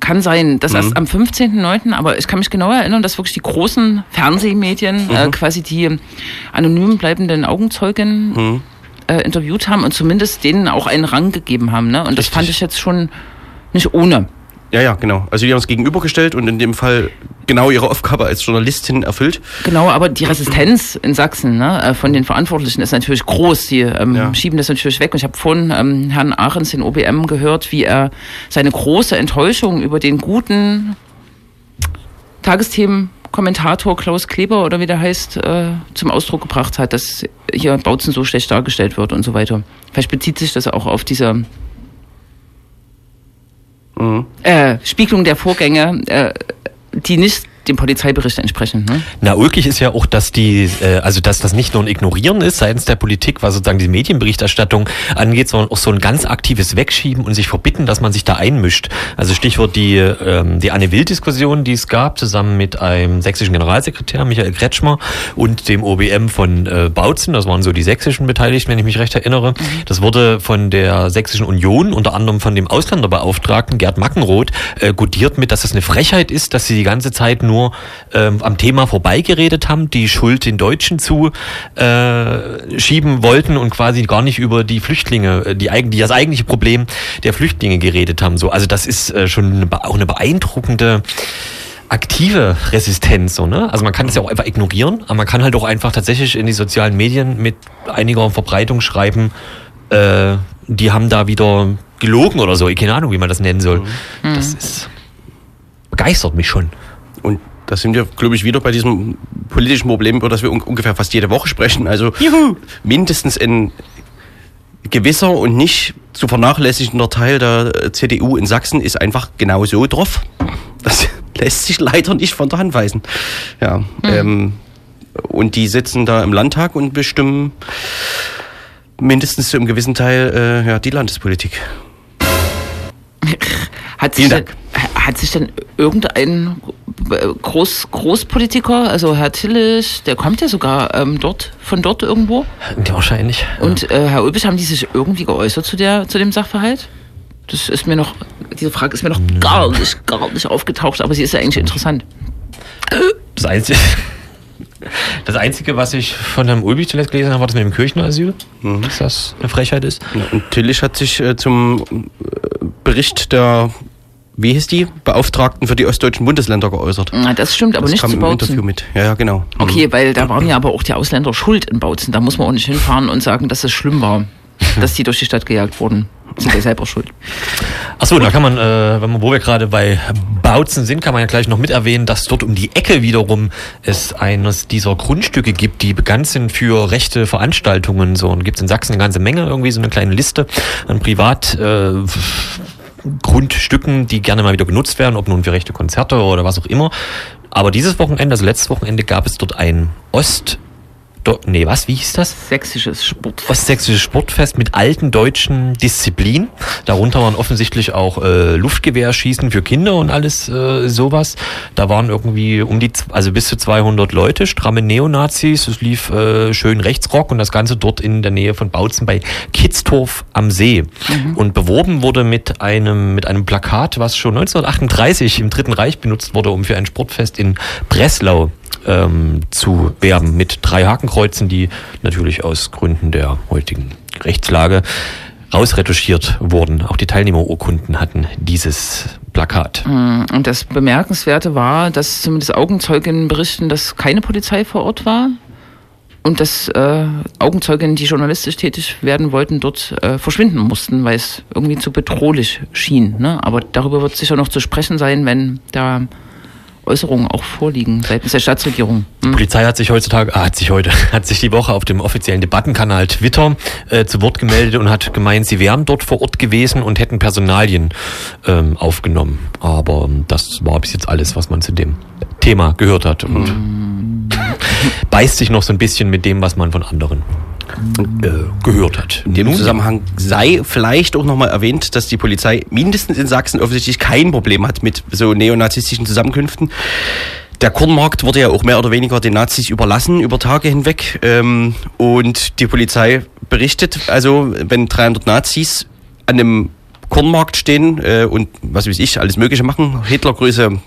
Kann sein, dass mhm. erst am 15.09., aber ich kann mich genau erinnern, dass wirklich die großen Fernsehmedien äh, mhm. äh, quasi die anonym bleibenden Augenzeugen mhm. äh, interviewt haben und zumindest denen auch einen Rang gegeben haben. Ne? Und das fand ich jetzt schon nicht ohne. Ja, ja, genau. Also die haben es gegenübergestellt und in dem Fall genau ihre Aufgabe als Journalistin erfüllt. Genau, aber die Resistenz in Sachsen ne, äh, von den Verantwortlichen ist natürlich groß. Die ähm, ja. schieben das natürlich weg. Und ich habe vorhin ähm, Herrn Ahrens, den OBM, gehört, wie er seine große Enttäuschung über den guten Tagesthemen Kommentator Klaus Kleber oder wie der heißt, äh, zum Ausdruck gebracht hat, dass hier Bautzen so schlecht dargestellt wird und so weiter. Vielleicht bezieht sich das auch auf diese mhm. äh, Spiegelung der Vorgänge, äh, die nicht dem Polizeibericht entsprechend. Ne? Na, ulkig ist ja auch, dass die, äh, also dass das nicht nur ein Ignorieren ist seitens der Politik, was sozusagen die Medienberichterstattung angeht, sondern auch so ein ganz aktives Wegschieben und sich verbitten, dass man sich da einmischt. Also Stichwort die, ähm, die Anne Will-Diskussion, die es gab, zusammen mit einem sächsischen Generalsekretär, Michael Kretschmer, und dem OBM von äh, Bautzen, das waren so die sächsischen Beteiligten, wenn ich mich recht erinnere. Mhm. Das wurde von der Sächsischen Union, unter anderem von dem Ausländerbeauftragten Gerd Mackenroth, äh, gutiert mit, dass das eine Frechheit ist, dass sie die ganze Zeit nur nur ähm, am Thema vorbeigeredet haben, die Schuld den Deutschen zu äh, schieben wollten und quasi gar nicht über die Flüchtlinge, äh, die, die das eigentliche Problem der Flüchtlinge geredet haben. So, also das ist äh, schon eine, auch eine beeindruckende aktive Resistenz, so, ne? Also man kann es ja auch einfach ignorieren, aber man kann halt auch einfach tatsächlich in die sozialen Medien mit einiger Verbreitung schreiben, äh, die haben da wieder gelogen oder so. Ich keine Ahnung, wie man das nennen soll. Mhm. Das ist begeistert mich schon. Da sind wir, glaube ich, wieder bei diesem politischen Problem, über das wir un ungefähr fast jede Woche sprechen. Also Juhu. mindestens ein gewisser und nicht zu vernachlässigender Teil der CDU in Sachsen ist einfach genau so drauf. Das [laughs] lässt sich leider nicht von der Hand weisen. Ja, mhm. ähm, und die sitzen da im Landtag und bestimmen mindestens zu einem gewissen Teil äh, ja, die Landespolitik. [laughs] Hat sich, denn, hat sich denn irgendein Groß, Großpolitiker, also Herr Tillich, der kommt ja sogar ähm, dort, von dort irgendwo. Ja, wahrscheinlich. Und äh, Herr Ulbich, haben die sich irgendwie geäußert zu, der, zu dem Sachverhalt? Das ist mir noch, diese Frage ist mir noch gar nicht, gar nicht aufgetaucht, aber sie ist ja eigentlich interessant. Das Einzige, [laughs] das Einzige, was ich von Herrn Ulbich zuletzt gelesen habe, war das mit dem Kirchenasyl. Mhm. Dass das eine Frechheit ist. Ja, und Tillich hat sich äh, zum äh, Bericht der wie hieß die, Beauftragten für die ostdeutschen Bundesländer geäußert. Na, das stimmt, aber das nicht kam zu Bautzen. Im Interview mit. Ja, ja, genau. Okay, mhm. weil da waren ja aber auch die Ausländer schuld in Bautzen. Da muss man auch nicht hinfahren und sagen, dass es schlimm war, [laughs] dass die durch die Stadt gejagt wurden. Sind ja selber schuld. Achso, da kann man, äh, wenn man, wo wir gerade bei Bautzen sind, kann man ja gleich noch mit erwähnen, dass dort um die Ecke wiederum es eines dieser Grundstücke gibt, die bekannt sind für rechte Veranstaltungen. So, und gibt es in Sachsen eine ganze Menge, irgendwie so eine kleine Liste an Privat. Äh, Grundstücken, die gerne mal wieder genutzt werden, ob nun für rechte Konzerte oder was auch immer. Aber dieses Wochenende, also letztes Wochenende, gab es dort ein Ost- Do, nee, was? Wie hieß das? Sächsisches Sportfest. Ostsächsisches Sportfest mit alten deutschen Disziplinen. Darunter waren offensichtlich auch äh, Luftgewehrschießen für Kinder und alles äh, sowas. Da waren irgendwie um die, also bis zu 200 Leute, stramme Neonazis. Es lief äh, schön Rechtsrock und das Ganze dort in der Nähe von Bautzen bei Kitztorf am See. Mhm. Und beworben wurde mit einem, mit einem Plakat, was schon 1938 im Dritten Reich benutzt wurde, um für ein Sportfest in Breslau ähm, zu werben mit drei Hakenkreuzen, die natürlich aus Gründen der heutigen Rechtslage rausretuschiert wurden. Auch die Teilnehmerurkunden hatten dieses Plakat. Mm, und das Bemerkenswerte war, dass zumindest Augenzeuginnen berichten, dass keine Polizei vor Ort war. und dass äh, Augenzeuginnen, die journalistisch tätig werden wollten, dort äh, verschwinden mussten, weil es irgendwie zu bedrohlich schien. Ne? Aber darüber wird sicher noch zu sprechen sein, wenn da Äußerungen auch vorliegen seitens der Staatsregierung. Hm? Die Polizei hat sich heutzutage, ah, hat sich heute, [laughs] hat sich die Woche auf dem offiziellen Debattenkanal Twitter äh, zu Wort gemeldet und hat gemeint, sie wären dort vor Ort gewesen und hätten Personalien ähm, aufgenommen. Aber ähm, das war bis jetzt alles, was man zu dem Thema gehört hat und mm. [laughs] beißt sich noch so ein bisschen mit dem, was man von anderen äh, gehört hat. In dem Nun, Zusammenhang sei vielleicht auch nochmal erwähnt, dass die Polizei mindestens in Sachsen offensichtlich kein Problem hat mit so neonazistischen Zusammenkünften. Der Kornmarkt wurde ja auch mehr oder weniger den Nazis überlassen über Tage hinweg. Ähm, und die Polizei berichtet, also wenn 300 Nazis an einem Kornmarkt stehen äh, und was weiß ich, alles Mögliche machen, Hitlergröße,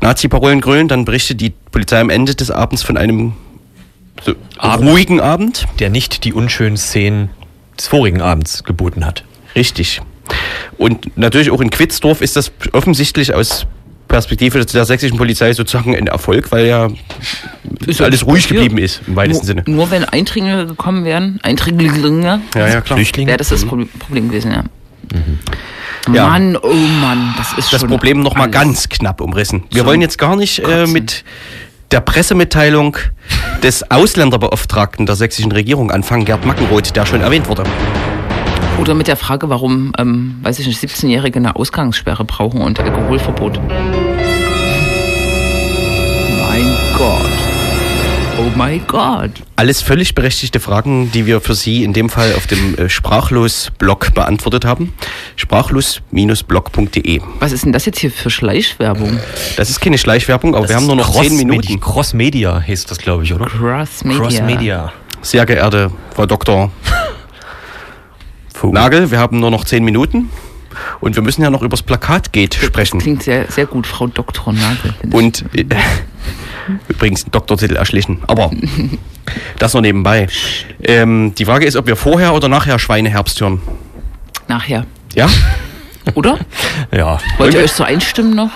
Nazi-Parolen grölen, dann berichtet die Polizei am Ende des Abends von einem so Abend, ruhigen Abend. Der nicht die unschönen Szenen des vorigen Abends geboten hat. Richtig. Und natürlich auch in Quitzdorf ist das offensichtlich aus Perspektive der sächsischen Polizei sozusagen ein Erfolg, weil ja ist alles ruhig geblieben ist, im weitesten nur, Sinne. Nur wenn Eindringlinge gekommen wären, Eindringlinge, ja, ja, klar. wäre das das mhm. Problem gewesen, ja. Mhm. Ja. Mann, oh Mann, das ist das schon Problem noch mal ganz knapp umrissen. Wir so wollen jetzt gar nicht äh, mit der Pressemitteilung des Ausländerbeauftragten der sächsischen Regierung anfangen, Gerd Mackenroth, der schon erwähnt wurde. Oder mit der Frage, warum, ähm, weiß ich nicht, 17-Jährige eine Ausgangssperre brauchen und Alkoholverbot. Mein Gott. Oh mein Gott. Alles völlig berechtigte Fragen, die wir für Sie in dem Fall auf dem äh, Sprachlos-Blog beantwortet haben. Sprachlos-blog.de. Was ist denn das jetzt hier für Schleichwerbung? Das ist keine Schleichwerbung, aber das wir haben nur noch zehn Minuten. Cross-Media heißt das, glaube ich, oder? Cross-Media. Cross-Media. Sehr geehrte Frau Dr. [laughs] Nagel, wir haben nur noch zehn Minuten. Und wir müssen ja noch über das Plakat geht sprechen. Das klingt sehr, sehr gut, Frau Dr. Nagel. Und äh, [laughs] Übrigens Doktortitel erschlichen. Aber [laughs] das nur nebenbei. Ähm, die Frage ist, ob wir vorher oder nachher Schweineherbst hören. Nachher. Ja? Oder? Ja. Wollt ihr euch so einstimmen noch?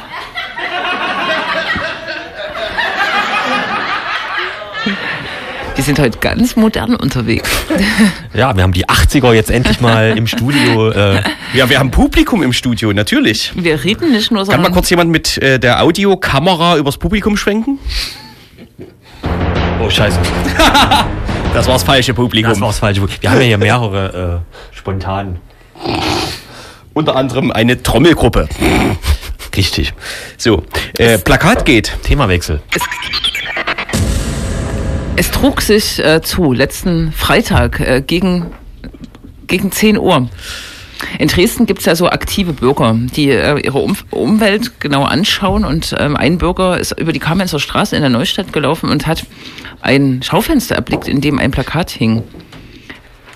Die sind heute ganz modern unterwegs. [laughs] Ja, wir haben die 80er jetzt endlich mal im Studio. Äh ja, wir haben Publikum im Studio, natürlich. Wir reden nicht nur so. Kann mal kurz jemand mit äh, der Audiokamera übers Publikum schwenken? Oh, scheiße. [laughs] das war das falsche Publikum. Das war das falsche Publikum. Wir haben ja hier mehrere äh, spontan. Unter anderem eine Trommelgruppe. Richtig. So, äh, Plakat geht. Themawechsel. Es es trug sich äh, zu, letzten Freitag äh, gegen, gegen 10 Uhr. In Dresden gibt es ja so aktive Bürger, die äh, ihre um Umwelt genau anschauen. Und ähm, ein Bürger ist über die Kamenzer Straße in der Neustadt gelaufen und hat ein Schaufenster erblickt, in dem ein Plakat hing.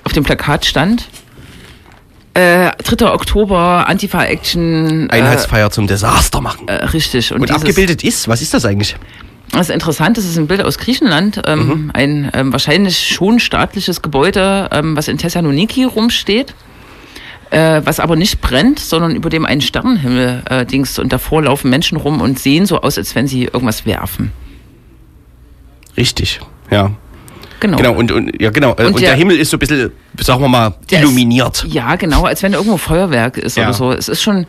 Auf dem Plakat stand äh, 3. Oktober, Antifa-Action. Äh, Einheitsfeier zum Desaster machen. Äh, richtig. Und, und abgebildet ist, was ist das eigentlich? Das ist interessant, das ist ein Bild aus Griechenland, ähm, mhm. ein ähm, wahrscheinlich schon staatliches Gebäude, ähm, was in Thessaloniki rumsteht, äh, was aber nicht brennt, sondern über dem einen Sternenhimmel äh, dings und davor laufen Menschen rum und sehen so aus, als wenn sie irgendwas werfen. Richtig, ja. Genau. Genau, und, und ja, genau. Und, und der, der, Himmel ist so ein bisschen, sagen wir mal, illuminiert. Ist, ja, genau, als wenn irgendwo Feuerwerk ist ja. oder so. Es ist schon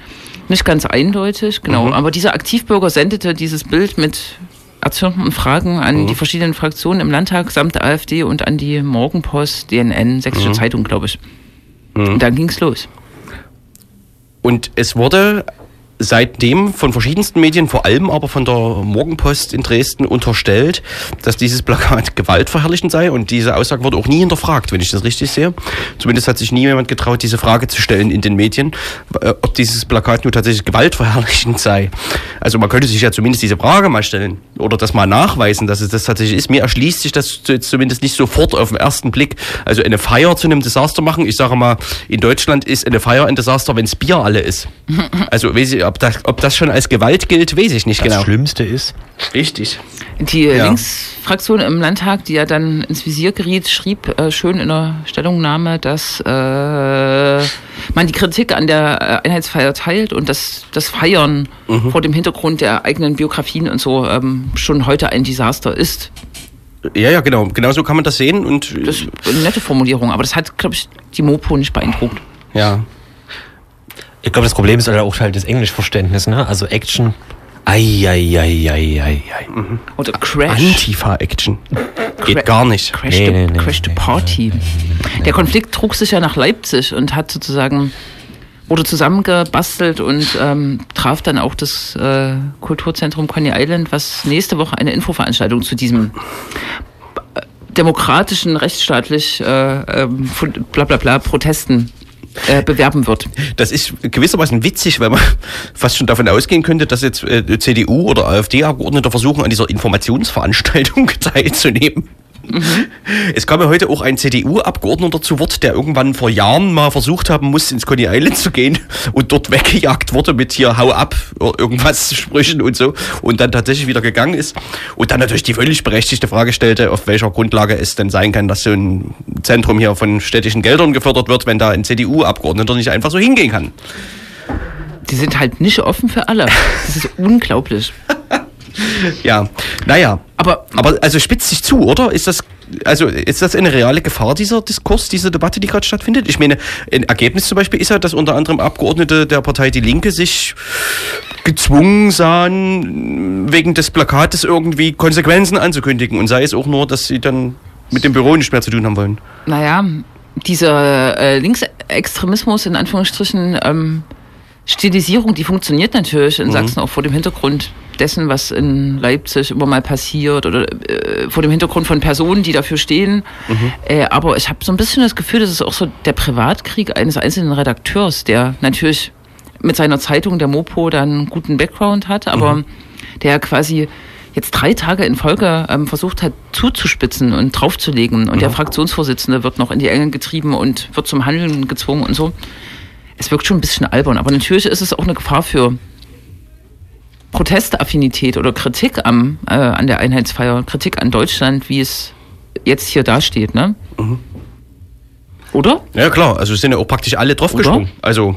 nicht ganz eindeutig, genau. Mhm. Aber dieser Aktivbürger sendete dieses Bild mit erzürnten Fragen an mhm. die verschiedenen Fraktionen im Landtag samt der AfD und an die Morgenpost, DNN, Sächsische mhm. Zeitung, glaube ich. Mhm. Und dann ging's los. Und es wurde seitdem von verschiedensten Medien, vor allem aber von der Morgenpost in Dresden unterstellt, dass dieses Plakat [laughs] gewaltverherrlichend sei und diese Aussage wurde auch nie hinterfragt, wenn ich das richtig sehe. Zumindest hat sich nie jemand getraut, diese Frage zu stellen in den Medien, äh, ob dieses Plakat nur tatsächlich gewaltverherrlichend sei. Also man könnte sich ja zumindest diese Frage mal stellen oder das mal nachweisen, dass es das tatsächlich ist. Mir erschließt sich das zumindest nicht sofort auf den ersten Blick. Also eine Feier zu einem Desaster machen, ich sage mal, in Deutschland ist eine Feier ein Desaster, wenn es Bier alle ist. Also weiß ich, ob das, ob das schon als Gewalt gilt, weiß ich nicht das genau. Das Schlimmste ist. Richtig. Die ja. Linksfraktion im Landtag, die ja dann ins Visier geriet, schrieb äh, schön in der Stellungnahme, dass äh, man die Kritik an der äh, Einheitsfeier teilt und dass das Feiern mhm. vor dem Hintergrund der eigenen Biografien und so ähm, schon heute ein Desaster ist. Ja, ja, genau. Genau so kann man das sehen. Und Das ist eine nette Formulierung, aber das hat, glaube ich, die Mopo nicht beeindruckt. ja. Ich glaube, das Problem ist halt auch halt das Englischverständnis, ne? Also Action. Ei, ei, ei, ei, ei, ei. Oder Crash. Antifa-Action. Geht Cra- gar nicht. Crash, Nee, the, nee, nee, Crash the nee, Party. Der Konflikt trug sich ja nach Leipzig und hat sozusagen wurde zusammengebastelt und ähm, traf dann auch das äh, Kulturzentrum Coney Island, was nächste Woche eine Infoveranstaltung zu diesem äh, demokratischen, rechtsstaatlich äh, ähm, von- bla bla bla Protesten äh, bewerben wird. Das ist gewissermaßen witzig, weil man [laughs] fast schon davon ausgehen könnte, dass jetzt äh, CDU oder AfD-Abgeordnete versuchen, an dieser Informationsveranstaltung [laughs] teilzunehmen. Es kam ja heute auch ein CDU-Abgeordneter zu Wort, der irgendwann vor Jahren mal versucht haben muss, ins Coney Island zu gehen und dort weggejagt wurde mit hier Hau ab, irgendwas Sprüchen und so und dann tatsächlich wieder gegangen ist und dann natürlich die völlig berechtigte Frage stellte, auf welcher Grundlage es denn sein kann, dass so ein Zentrum hier von städtischen Geldern gefördert wird, wenn da ein CDU-Abgeordneter nicht einfach so hingehen kann. Die sind halt nicht offen für alle. Das ist [laughs] unglaublich. Ja, naja. Aber Aber also spitzt sich zu, oder? Ist das also ist das eine reale Gefahr, dieser Diskurs, diese Debatte, die gerade stattfindet? Ich meine, ein Ergebnis zum Beispiel ist ja, dass unter anderem Abgeordnete der Partei Die Linke sich gezwungen sahen, wegen des Plakates irgendwie Konsequenzen anzukündigen. Und sei es auch nur, dass sie dann mit dem Büro nicht mehr zu tun haben wollen. naja, dieser äh, Linksextremismus in Anführungsstrichen ähm, Stilisierung, die funktioniert natürlich in Sachsen auch vor dem Hintergrund dessen, was in Leipzig immer mal passiert oder äh, vor dem Hintergrund von Personen, die dafür stehen. Äh, aber ich habe so ein bisschen das Gefühl, das ist auch so der Privatkrieg eines einzelnen Redakteurs, der natürlich mit seiner Zeitung, der Mopo, dann einen guten Background hat, aber der quasi jetzt drei Tage in Folge ähm, versucht hat zuzuspitzen und draufzulegen. Und der Fraktionsvorsitzende wird noch in die Enge getrieben und wird zum Handeln gezwungen und so. Es wirkt schon ein bisschen albern, aber natürlich ist es auch eine Gefahr für Protestaffinität oder Kritik am, äh, an der Einheitsfeier, Kritik an Deutschland, wie es jetzt hier dasteht, ne? Oder? Ja klar, also sind ja auch praktisch alle draufgesprungen. Also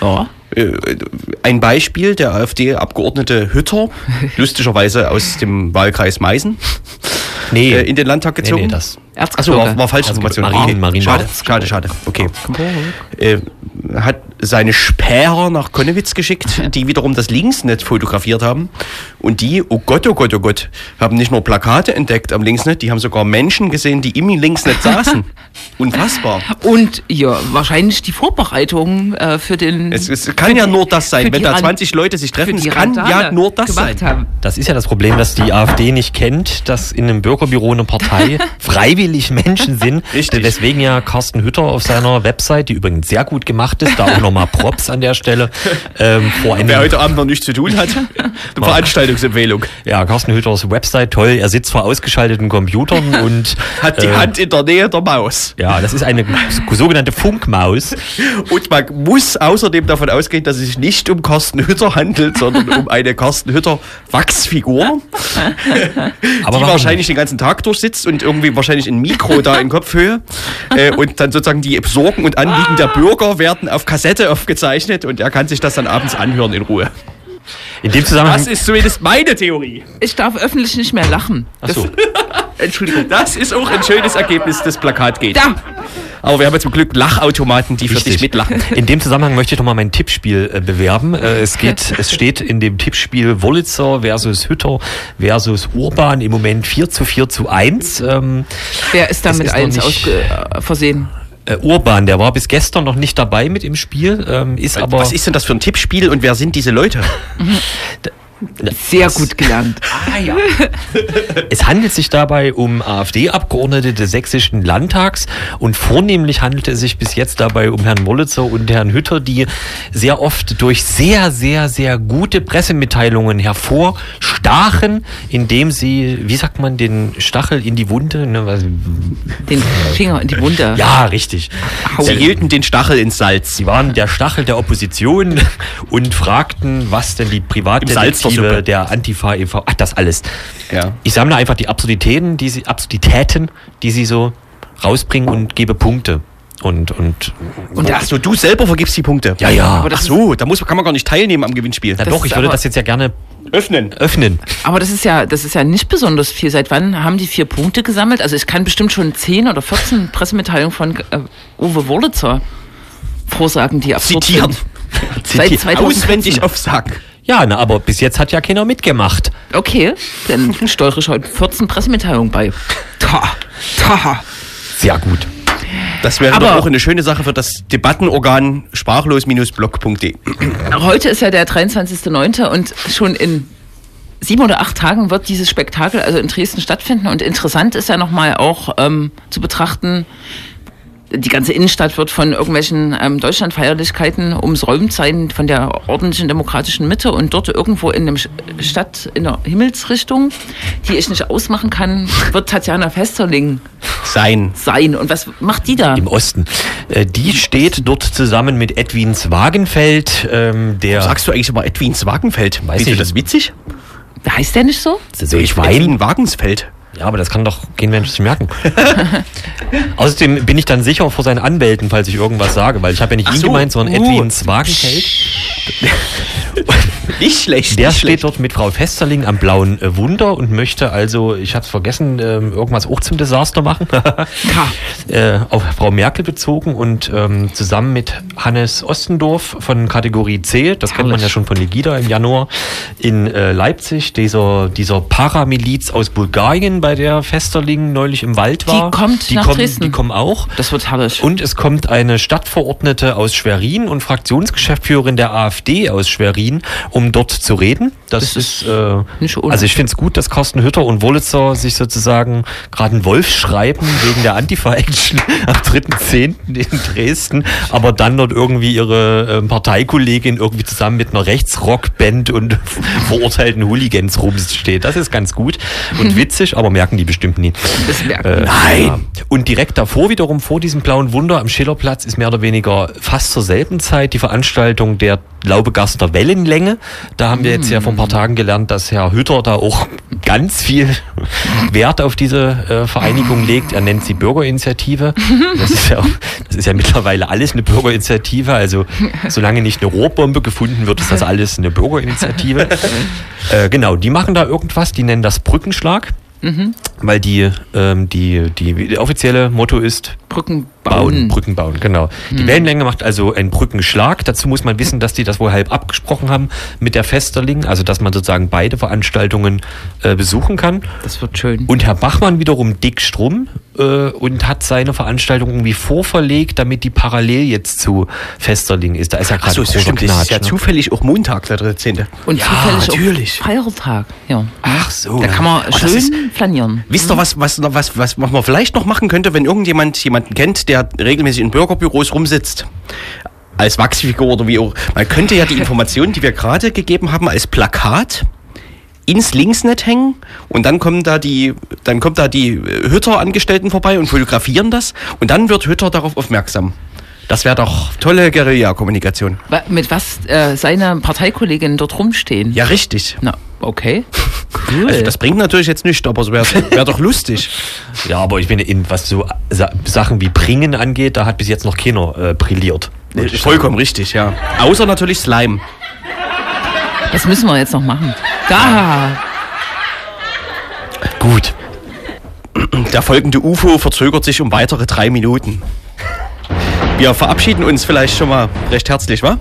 Ja. äh, ein Beispiel, der AfD-Abgeordnete Hütter, [laughs] lustigerweise aus dem Wahlkreis Meißen, Nee, äh, in den Landtag nee, gezogen. nee, das. Achso, war, war falsche Erzgebirge. Information. Marien- Marienburg. Schade, schade, schade. Okay. Äh, hat seine Späher nach Konnewitz geschickt, die wiederum das Linksnet fotografiert haben. Und die, oh Gott, oh Gott, oh Gott, haben nicht nur Plakate entdeckt am Linksnet, die haben sogar Menschen gesehen, die im Linksnet saßen. [laughs] Unfassbar. Und ja, wahrscheinlich die Vorbereitung äh, für den. Es, es kann ja die- nur das sein, wenn da Ran- 20 Leute sich treffen. Es kann ja Randale nur das sein. Haben. Das ist ja das Problem, dass die AfD nicht kennt, dass in einem Bürgerbüro eine Partei [laughs] freiwillig Menschen [laughs] sind. Richtig. Deswegen ja Carsten Hütter auf seiner Website, die übrigens sehr gut gemacht ist, da auch nochmal Props an der Stelle, ähm, vor Wer heute Abend noch nichts zu tun hat, [laughs] eine Veranstaltungsempfehlung. Ja, Carsten Hütters Website, toll. Er sitzt vor ausgeschalteten Computern und Hat die äh, Hand in der Nähe der Maus. Ja, das ist eine sogenannte Funkmaus. Und man muss außerdem davon ausgehen, dass es sich nicht um Carsten Hütter handelt, sondern um eine Carsten Hütter Wachsfigur, die wahrscheinlich den ganzen Tag durchsitzt und irgendwie wahrscheinlich ein Mikro da in Kopfhöhe. Äh, und dann sozusagen die Sorgen und Anliegen der Bürger werden auf Kassette aufgezeichnet und er kann sich das dann abends anhören in Ruhe. In dem Zusammenhang. Das ist zumindest meine Theorie. Ich darf öffentlich nicht mehr lachen. Ach so. [laughs] Entschuldigung. Das ist auch ein schönes Ergebnis des Plakatgeht. Da! Aber wir haben jetzt zum Glück Lachautomaten, die für dich mitlachen. In dem Zusammenhang möchte ich noch mal mein Tippspiel äh, bewerben. Äh, es geht, [laughs] es steht in dem Tippspiel Wollitzer versus Hütter versus Urban im Moment 4 zu 4 zu 1. Ähm, Wer ist da Es mit ist noch eins ausge äh, versehen? Äh, Urban, der war bis gestern noch nicht dabei mit im Spiel, ähm, ist aber Was ist denn das für ein Tippspiel und wer sind diese Leute? [laughs] Sehr gut gelernt. Ah, ja. [laughs] es handelt sich dabei um AfD-Abgeordnete des sächsischen Landtags und vornehmlich handelte es sich bis jetzt dabei um Herrn Mollitzer und Herrn Hütter, die sehr oft durch sehr, sehr, sehr gute Pressemitteilungen hervorstachen, indem sie, wie sagt man, den Stachel in die Wunde, ne, was, Den Finger in die Wunde. ja, richtig. Sie hielten den Stachel ins Salz. Sie waren der Stachel der Opposition [laughs] und fragten, was denn die Privatdetektive Suppe. der Antifa e.V. Ach, das alles. Ja. Ich sammle einfach die Absurditäten, die sie, Absurditäten, die sie so rausbringen und gebe Punkte. Und, und, Und ach so, du selber vergibst die Punkte. Ja, ja. Aber ach so, da muss, kann man gar nicht teilnehmen am Gewinnspiel. na das doch, ich würde das jetzt ja gerne Öffnen. öffnen. Aber das ist ja, das ist ja nicht besonders viel. Seit wann haben die vier Punkte gesammelt? Also ich kann bestimmt schon 10 oder 14 [laughs] Pressemitteilungen von äh, Uwe Wurlitzer vorsagen, die absurd Zitieren. sind. [laughs] Zitieren. 2014. Auswendig aufsagen. Ja, na, aber bis jetzt hat ja keiner mitgemacht. Okay, dann steuere ich heute 14 Pressemitteilungen bei. Ta, ta. Sehr gut. Das wäre Aber- doch auch eine schöne Sache für das Debattenorgan sprachlos-blog.de. Heute ist ja der 23.09. und schon in sieben oder acht Tagen wird dieses Spektakel also in Dresden stattfinden. Und interessant ist ja nochmal auch ähm, zu betrachten, die ganze Innenstadt wird von irgendwelchen ähm, Deutschlandfeierlichkeiten umsäumt sein, von der ordentlichen demokratischen Mitte und dort irgendwo in einem Sch- Stadt in der Himmelsrichtung, die ich nicht ausmachen kann, wird Tatjana Festerling Sein. sein. Und was macht die da? Im Osten. Äh, die steht dort zusammen mit Edwins Wagenfeld, ähm, der. Sagst du eigentlich immer Edwins Wagenfeld? Weiß Findest du das witzig? Heißt der nicht so? so ich? Edwin Wagensfeld. Ja, aber das kann doch kein Mensch sich merken. [laughs] Außerdem bin ich dann sicher vor seinen Anwälten, falls ich irgendwas sage, weil ich habe ja nicht Ach ihn so. gemeint, sondern Uh. Edwins Wagenfeld. Nicht schlecht. Der nicht steht schlecht. dort mit Frau Festerling am blauen äh, Wunder und möchte also, ich hatte es vergessen, ähm, irgendwas auch zum Desaster machen. [laughs] äh, auf Frau Merkel bezogen und ähm, zusammen mit Hannes Ostendorf von Kategorie C, das kennt man ja schon von Legida im Januar, in äh, Leipzig, dieser, dieser Paramiliz aus Bulgarien, bei der Festerling neulich im Wald war. kommt die nach kommen, Dresden. Die kommen auch. Das wird herrlich. Und es kommt eine Stadtverordnete aus Schwerin und Fraktionsgeschäftsführerin der AfD aus Schwerin, um dort zu reden. Das, Das ist, äh, nicht ohne. also ich finde es gut, dass Carsten Hütter und Wolitzer sich sozusagen gerade einen Wolf schreiben wegen der Antifa-Action [laughs] am 3.10. in Dresden, aber dann dort irgendwie ihre ähm, Parteikollegin irgendwie zusammen mit einer Rechtsrockband und [laughs] verurteilten Hooligans rumsteht. Das ist ganz gut und [laughs] witzig, aber merken die bestimmt nie. das merken. Äh, ja. Und direkt davor wiederum, vor diesem blauen Wunder am Schillerplatz, ist mehr oder weniger fast zur selben Zeit die Veranstaltung der Laubegaster Wellenlänge. Da haben wir jetzt ja vor ein paar Tagen gelernt, dass Herr Hütter da auch ganz viel [laughs] Wert auf diese äh, Vereinigung legt. Er nennt sie Bürgerinitiative. Das ist, ja, das ist ja mittlerweile alles eine Bürgerinitiative. Also solange nicht eine Rohrbombe gefunden wird, ist das alles eine Bürgerinitiative. [laughs] äh, genau, die machen da irgendwas, die nennen das Brückenschlag. Weil die, ähm, die, die, die offizielle Motto ist Brücken bauen. Brücken bauen, genau. Die Wellenlänge macht also einen Brückenschlag. Dazu muss man wissen, dass die das wohl halb abgesprochen haben mit der Festerling, also dass man sozusagen beide Veranstaltungen äh, besuchen kann. Das wird schön. Und Herr Bachmann wiederum dick Strum äh, und hat seine Veranstaltung irgendwie vorverlegt, damit die parallel jetzt zu Festerling ist. Da ist ja gerade Achso, großer stimmt. Das ist Knatsch, ja ne? zufällig auch Montag, der 13. Und Ja, zufällig natürlich. auch Feiertag. Ja. Ach so. Da kann man Oh, das schön ist- flanieren. Wisst ihr, was, was, was, was man vielleicht noch machen könnte, wenn irgendjemand jemanden kennt, der regelmäßig in Bürgerbüros rumsitzt? Als Wachsfigur oder wie auch. Man könnte ja die [laughs] Informationen, die wir gerade gegeben haben, als Plakat ins Linksnet hängen und dann kommen da die, dann kommt da die Hütter-Angestellten vorbei und fotografieren das und dann wird Hütter darauf aufmerksam. Das wäre doch tolle Guerilla-Kommunikation. Mit was äh, seine Parteikolleginnen dort rumstehen. Ja, richtig. Na, okay. [laughs] Cool. Also das bringt natürlich jetzt nichts, aber es wäre wär doch lustig. [laughs] Ja, aber ich finde, in, was so Sa Sachen wie Bringen angeht, da hat bis jetzt noch keiner äh, brilliert. Ich Vollkommen richtig, ja. Außer natürlich Slime. das müssen wir jetzt noch machen. Da. Gut. Der folgende UFO verzögert sich um weitere drei Minuten. Wir verabschieden uns vielleicht schon mal recht herzlich, wa?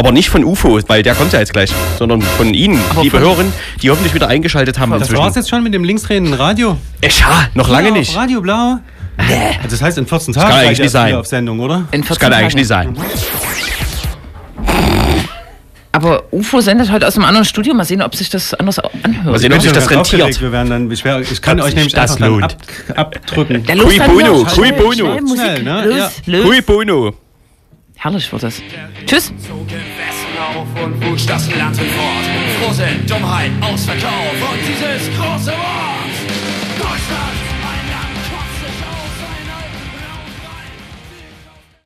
Aber nicht von UFO, weil der kommt ja jetzt gleich, sondern von Ihnen, Aber liebe Hörerinnen, die hoffentlich wieder eingeschaltet haben Das war's jetzt schon mit dem linksdrehenden Radio? Äh, scha, noch lange Ja, nicht. Radio Blau? Nee. Das heißt, in 14 Tagen kann seid eigentlich nicht sein. auf Sendung, oder? In 14 Das kann eigentlich Tagen. nicht sein. Aber UFO sendet heute aus einem anderen Studio. Mal sehen, ob sich das anders anhört. Mal sehen, ob sich das rentiert. Wir werden dann, ich, wär, ich kann Ob euch nämlich das einfach dann lohnt. ab, abdrücken. Ja, Cui bono, cui bono. Schnell, ne? Los, Ja. los. Cui bono. Herrlich wird das. Tschüss. Zog im Westen auf und wutscht das Land hinfort. Frohsinn, Dummheit, Ausverkauf und dieses große Wort.